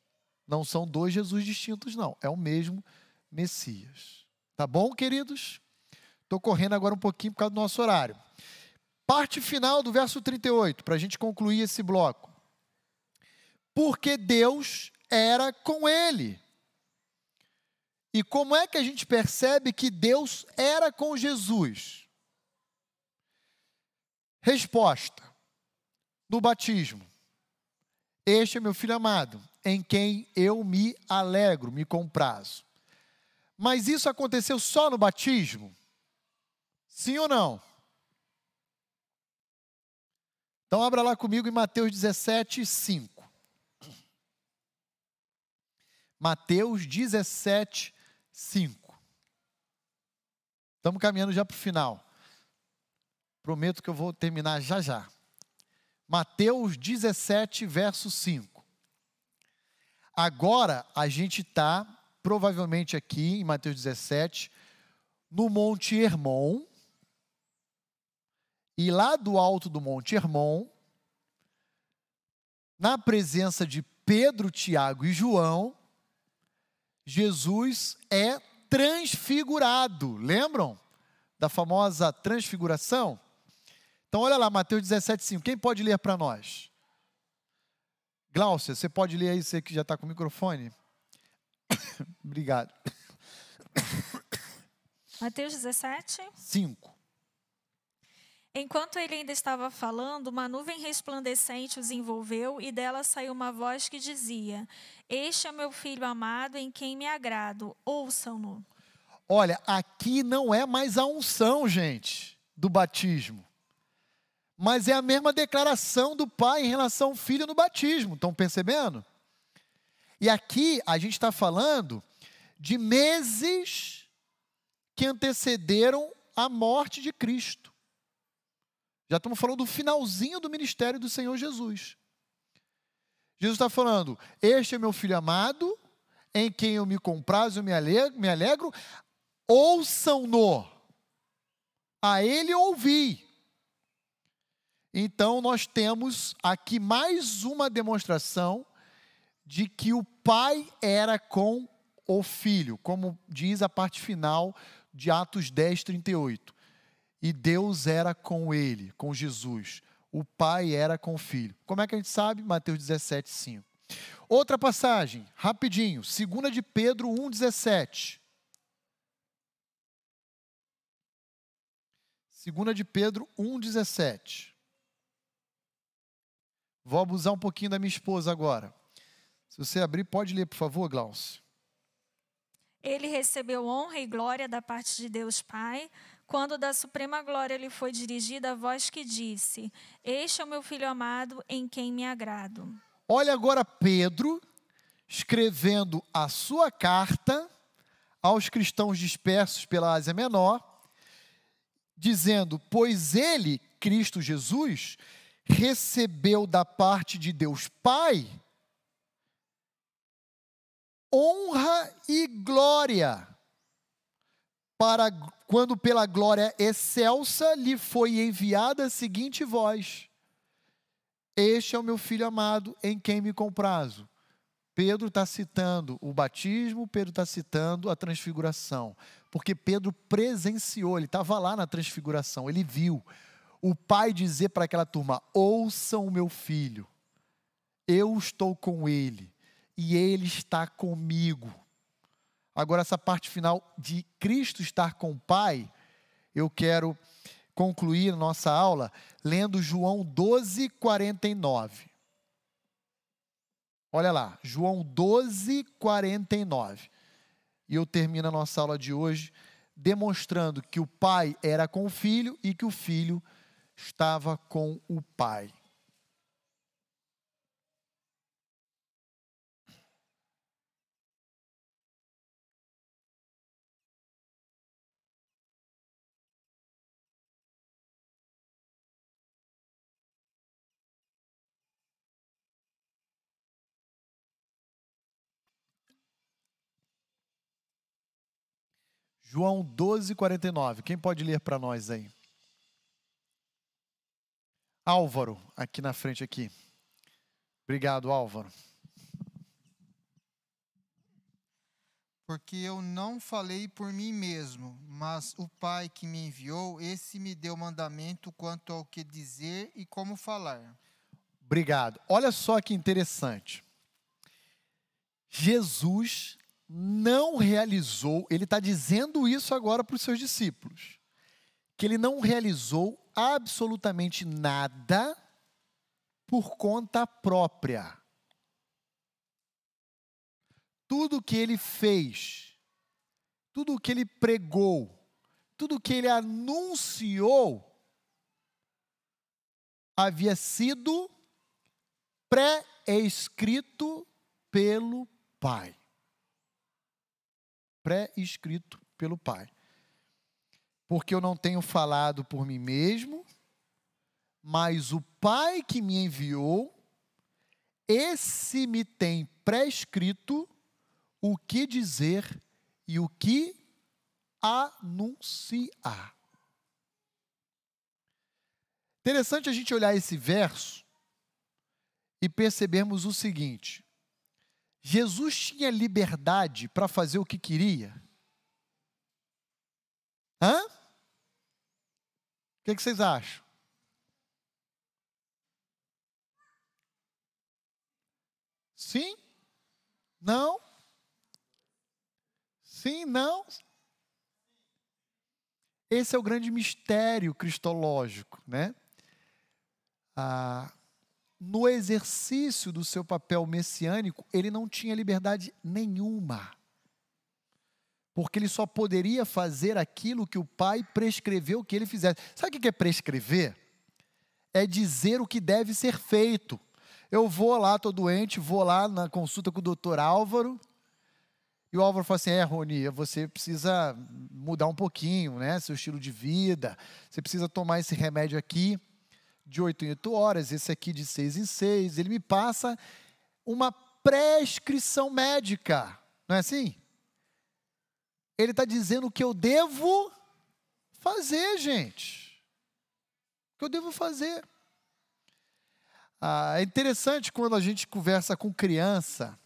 Não são dois Jesus distintos, não. É o mesmo Messias. Tá bom, queridos? Estou correndo agora um pouquinho por causa do nosso horário. Parte final do verso 38, para a gente concluir esse bloco. Porque Deus era com ele. E como é que a gente percebe que Deus era com Jesus? Resposta: no batismo. Este é meu filho amado, em quem eu me alegro, me comprazo. Mas isso aconteceu só no batismo? Sim ou não? Então abra lá comigo em Mateus 17, 5. Mateus 17, 5. Estamos caminhando já para o final. Prometo que eu vou terminar já já. Mateus 17, verso 5. Agora a gente está, provavelmente aqui em Mateus 17, no Monte Hermon. E lá do alto do Monte Hermon, na presença de Pedro, Tiago e João, Jesus é transfigurado. Lembram da famosa transfiguração? Então, olha lá, Mateus 17, 5. Quem pode ler para nós? Gláucia, você pode ler aí, você que já está com o microfone? [COUGHS] Obrigado. Mateus 17. 5. Enquanto ele ainda estava falando, uma nuvem resplandecente os envolveu e dela saiu uma voz que dizia: Este é meu filho amado em quem me agrado, ouçam-no. Olha, aqui não é mais a unção, gente, do batismo. Mas é a mesma declaração do pai em relação ao filho no batismo. Estão percebendo? E aqui a gente está falando de meses que antecederam a morte de Cristo. Já estamos falando do finalzinho do ministério do Senhor Jesus. Jesus está falando: Este é meu filho amado, em quem eu me comprazo e me alegro, me alegro. ouçam-no, a ele ouvi. Então, nós temos aqui mais uma demonstração de que o pai era com o filho, como diz a parte final de Atos 10, 38 e Deus era com ele, com Jesus. O pai era com o filho. Como é que a gente sabe? Mateus 17, 5. Outra passagem, rapidinho, 2 de Pedro 1, 17. 2 de Pedro 1, 17. Vou abusar um pouquinho da minha esposa agora. Se você abrir, pode ler, por favor, Glaucio. Ele recebeu honra e glória da parte de Deus Pai, quando da suprema glória lhe foi dirigida a voz que disse: Este é o meu filho amado, em quem me agrado. Olha agora Pedro escrevendo a sua carta aos cristãos dispersos pela Ásia Menor, dizendo: Pois ele, Cristo Jesus, recebeu da parte de Deus Pai honra e glória, para quando pela glória excelsa lhe foi enviada a seguinte voz: Este é o meu filho amado, em quem me comprazo. Pedro está citando o batismo, Pedro está citando a transfiguração, porque Pedro presenciou, ele estava lá na transfiguração, ele viu o pai dizer para aquela turma: Ouçam o meu filho, eu estou com ele e Ele está comigo. Agora, essa parte final de Cristo estar com o Pai, eu quero concluir nossa aula lendo João 12, 49. Olha lá, João 12, 49. E eu termino a nossa aula de hoje demonstrando que o Pai era com o Filho e que o Filho estava com o Pai. João 12, 49. Quem pode ler para nós aí? Álvaro, aqui na frente aqui. Obrigado, Álvaro. Porque eu não falei por mim mesmo, mas o Pai que me enviou, esse me deu mandamento quanto ao que dizer e como falar. Obrigado. Olha só que interessante. Jesus não realizou, ele está dizendo isso agora para os seus discípulos, que ele não realizou absolutamente nada por conta própria. Tudo que ele fez, tudo que ele pregou, tudo que ele anunciou, havia sido pré-escrito pelo Pai pré-escrito pelo Pai. Porque eu não tenho falado por mim mesmo, mas o Pai que me enviou, esse me tem prescrito o que dizer e o que anunciar. Interessante a gente olhar esse verso e percebermos o seguinte: Jesus tinha liberdade para fazer o que queria? Hã? O que, que vocês acham? Sim? Não? Sim, não? Esse é o grande mistério cristológico, né? Ah, no exercício do seu papel messiânico, ele não tinha liberdade nenhuma. Porque ele só poderia fazer aquilo que o pai prescreveu que ele fizesse. Sabe o que é prescrever? É dizer o que deve ser feito. Eu vou lá, estou doente, vou lá na consulta com o doutor Álvaro, e o Álvaro fala assim: é, Rony, você precisa mudar um pouquinho, né? Seu estilo de vida. Você precisa tomar esse remédio aqui de 8 em 8 horas, esse aqui de 6 em 6. Ele me passa uma prescrição médica. Não é assim? Ele está dizendo o que eu devo fazer, gente. O que eu devo fazer. Ah, é interessante quando a gente conversa com criança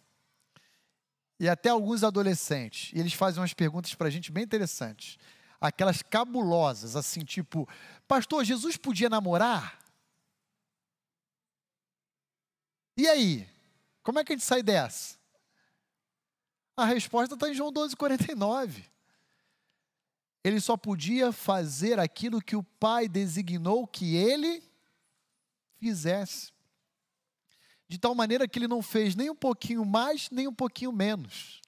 e até alguns adolescentes, e eles fazem umas perguntas para a gente bem interessantes. Aquelas cabulosas, assim, tipo, pastor, Jesus podia namorar? E aí? Como é que a gente sai dessa? A resposta está em João 12, 49. Ele só podia fazer aquilo que o Pai designou que ele fizesse. De tal maneira que ele não fez nem um pouquinho mais, nem um pouquinho menos.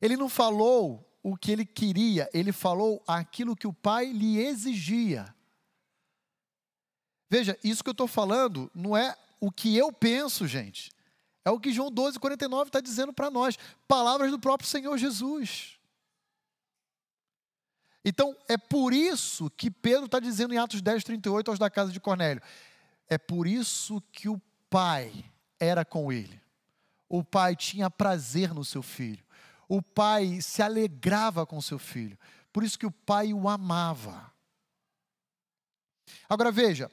Ele não falou o que ele queria, ele falou aquilo que o Pai lhe exigia. Veja, isso que eu estou falando não é o que eu penso, gente. É o que João 12, 49 está dizendo para nós. Palavras do próprio Senhor Jesus. Então, é por isso que Pedro está dizendo em Atos 10, 38 aos da casa de Cornélio. É por isso que o Pai era com ele. O Pai tinha prazer no seu filho. O Pai se alegrava com seu filho. Por isso que o Pai o amava. Agora veja,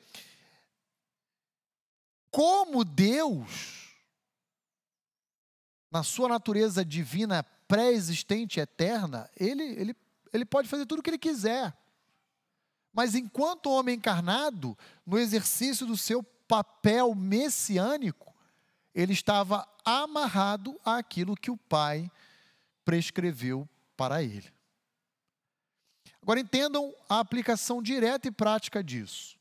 como Deus, na sua natureza divina, pré-existente, eterna, ele, ele, ele pode fazer tudo o que ele quiser. Mas enquanto homem encarnado, no exercício do seu papel messiânico, ele estava amarrado àquilo que o Pai prescreveu para ele. Agora entendam a aplicação direta e prática disso.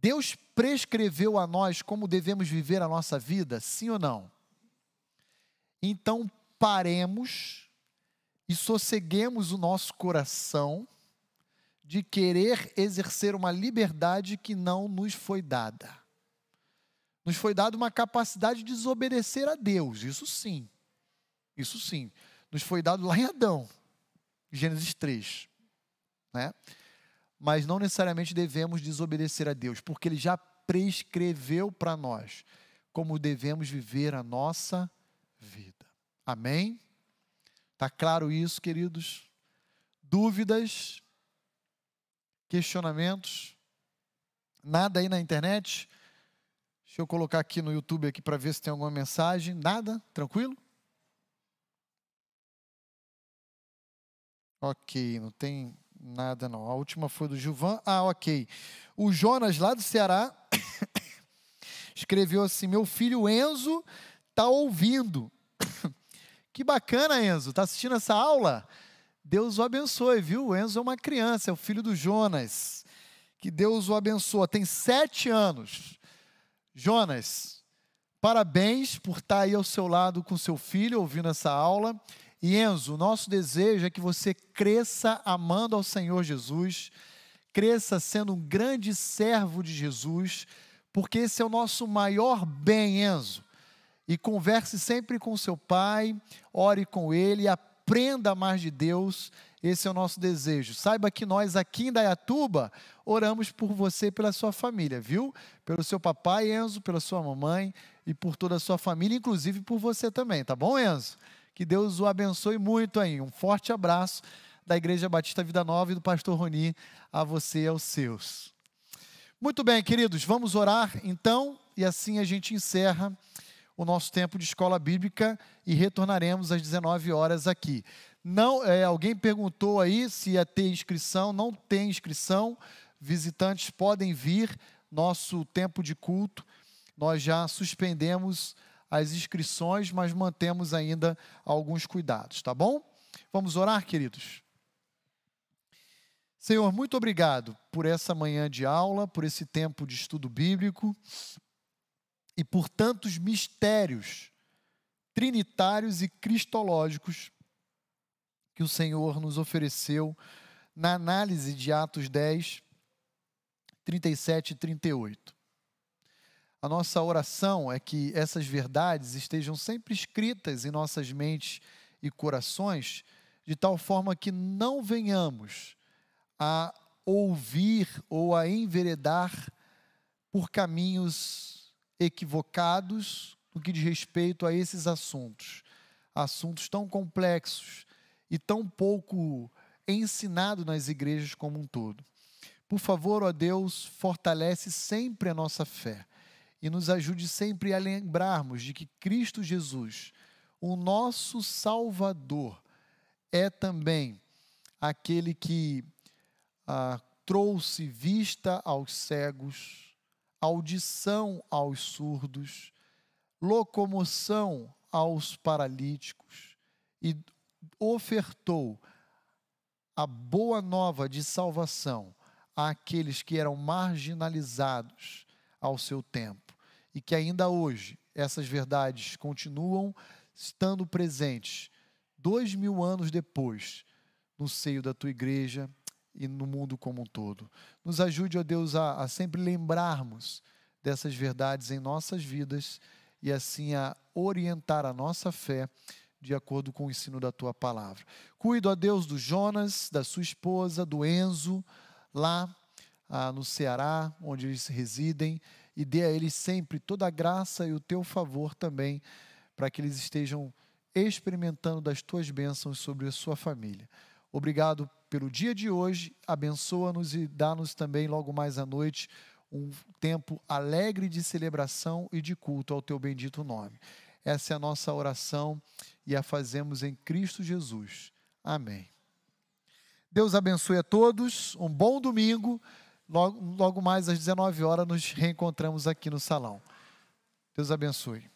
Deus prescreveu a nós como devemos viver a nossa vida, sim ou não? Então paremos e sosseguemos o nosso coração de querer exercer uma liberdade que não nos foi dada. Nos foi dada uma capacidade de desobedecer a Deus, isso sim. Isso sim. Nos foi dado lá em Adão, Gênesis 3. Né? Mas não necessariamente devemos desobedecer a Deus, porque Ele já prescreveu para nós como devemos viver a nossa vida. Amém? Está claro isso, queridos? Dúvidas? Questionamentos? Nada aí na internet? Deixa eu colocar aqui no YouTube aqui para ver se tem alguma mensagem. Nada? Tranquilo? Ok, não tem Nada não. A última foi do Gilvan. Ah, ok. O Jonas, lá do Ceará, [COUGHS] escreveu assim: Meu filho Enzo está ouvindo. [COUGHS] que bacana, Enzo. Está assistindo essa aula? Deus o abençoe, viu? O Enzo é uma criança, é o filho do Jonas. Que Deus o abençoe. Tem sete anos. Jonas, parabéns por estar aí ao seu lado com seu filho, ouvindo essa aula. E Enzo, nosso desejo é que você cresça amando ao Senhor Jesus, cresça sendo um grande servo de Jesus, porque esse é o nosso maior bem, Enzo. E converse sempre com seu pai, ore com ele, aprenda mais de Deus. Esse é o nosso desejo. Saiba que nós aqui em Dayatuba oramos por você e pela sua família, viu? Pelo seu papai, Enzo, pela sua mamãe e por toda a sua família, inclusive por você também, tá bom, Enzo? Que Deus o abençoe muito aí. Um forte abraço da Igreja Batista Vida Nova e do pastor Roni a você e aos seus. Muito bem, queridos, vamos orar então e assim a gente encerra o nosso tempo de escola bíblica e retornaremos às 19 horas aqui. Não, é, alguém perguntou aí se ia ter inscrição, não tem inscrição. Visitantes podem vir, nosso tempo de culto, nós já suspendemos as inscrições, mas mantemos ainda alguns cuidados, tá bom? Vamos orar, queridos? Senhor, muito obrigado por essa manhã de aula, por esse tempo de estudo bíblico e por tantos mistérios trinitários e cristológicos que o Senhor nos ofereceu na análise de Atos 10, 37 e 38. A nossa oração é que essas verdades estejam sempre escritas em nossas mentes e corações, de tal forma que não venhamos a ouvir ou a enveredar por caminhos equivocados no que diz respeito a esses assuntos. Assuntos tão complexos e tão pouco ensinados nas igrejas como um todo. Por favor, ó Deus, fortalece sempre a nossa fé e nos ajude sempre a lembrarmos de que Cristo Jesus, o nosso Salvador, é também aquele que ah, trouxe vista aos cegos, audição aos surdos, locomoção aos paralíticos e ofertou a boa nova de salvação àqueles que eram marginalizados ao seu tempo e que ainda hoje essas verdades continuam estando presentes dois mil anos depois no seio da tua igreja e no mundo como um todo. Nos ajude, ó Deus, a, a sempre lembrarmos dessas verdades em nossas vidas e assim a orientar a nossa fé de acordo com o ensino da tua palavra. Cuido, ó Deus, do Jonas, da sua esposa, do Enzo, lá ah, no Ceará, onde eles residem, e dê a eles sempre toda a graça e o teu favor também, para que eles estejam experimentando das tuas bênçãos sobre a sua família. Obrigado pelo dia de hoje, abençoa-nos e dá-nos também logo mais à noite um tempo alegre de celebração e de culto ao teu bendito nome. Essa é a nossa oração e a fazemos em Cristo Jesus. Amém. Deus abençoe a todos, um bom domingo. Logo, logo mais às 19 horas nos reencontramos aqui no salão. Deus abençoe.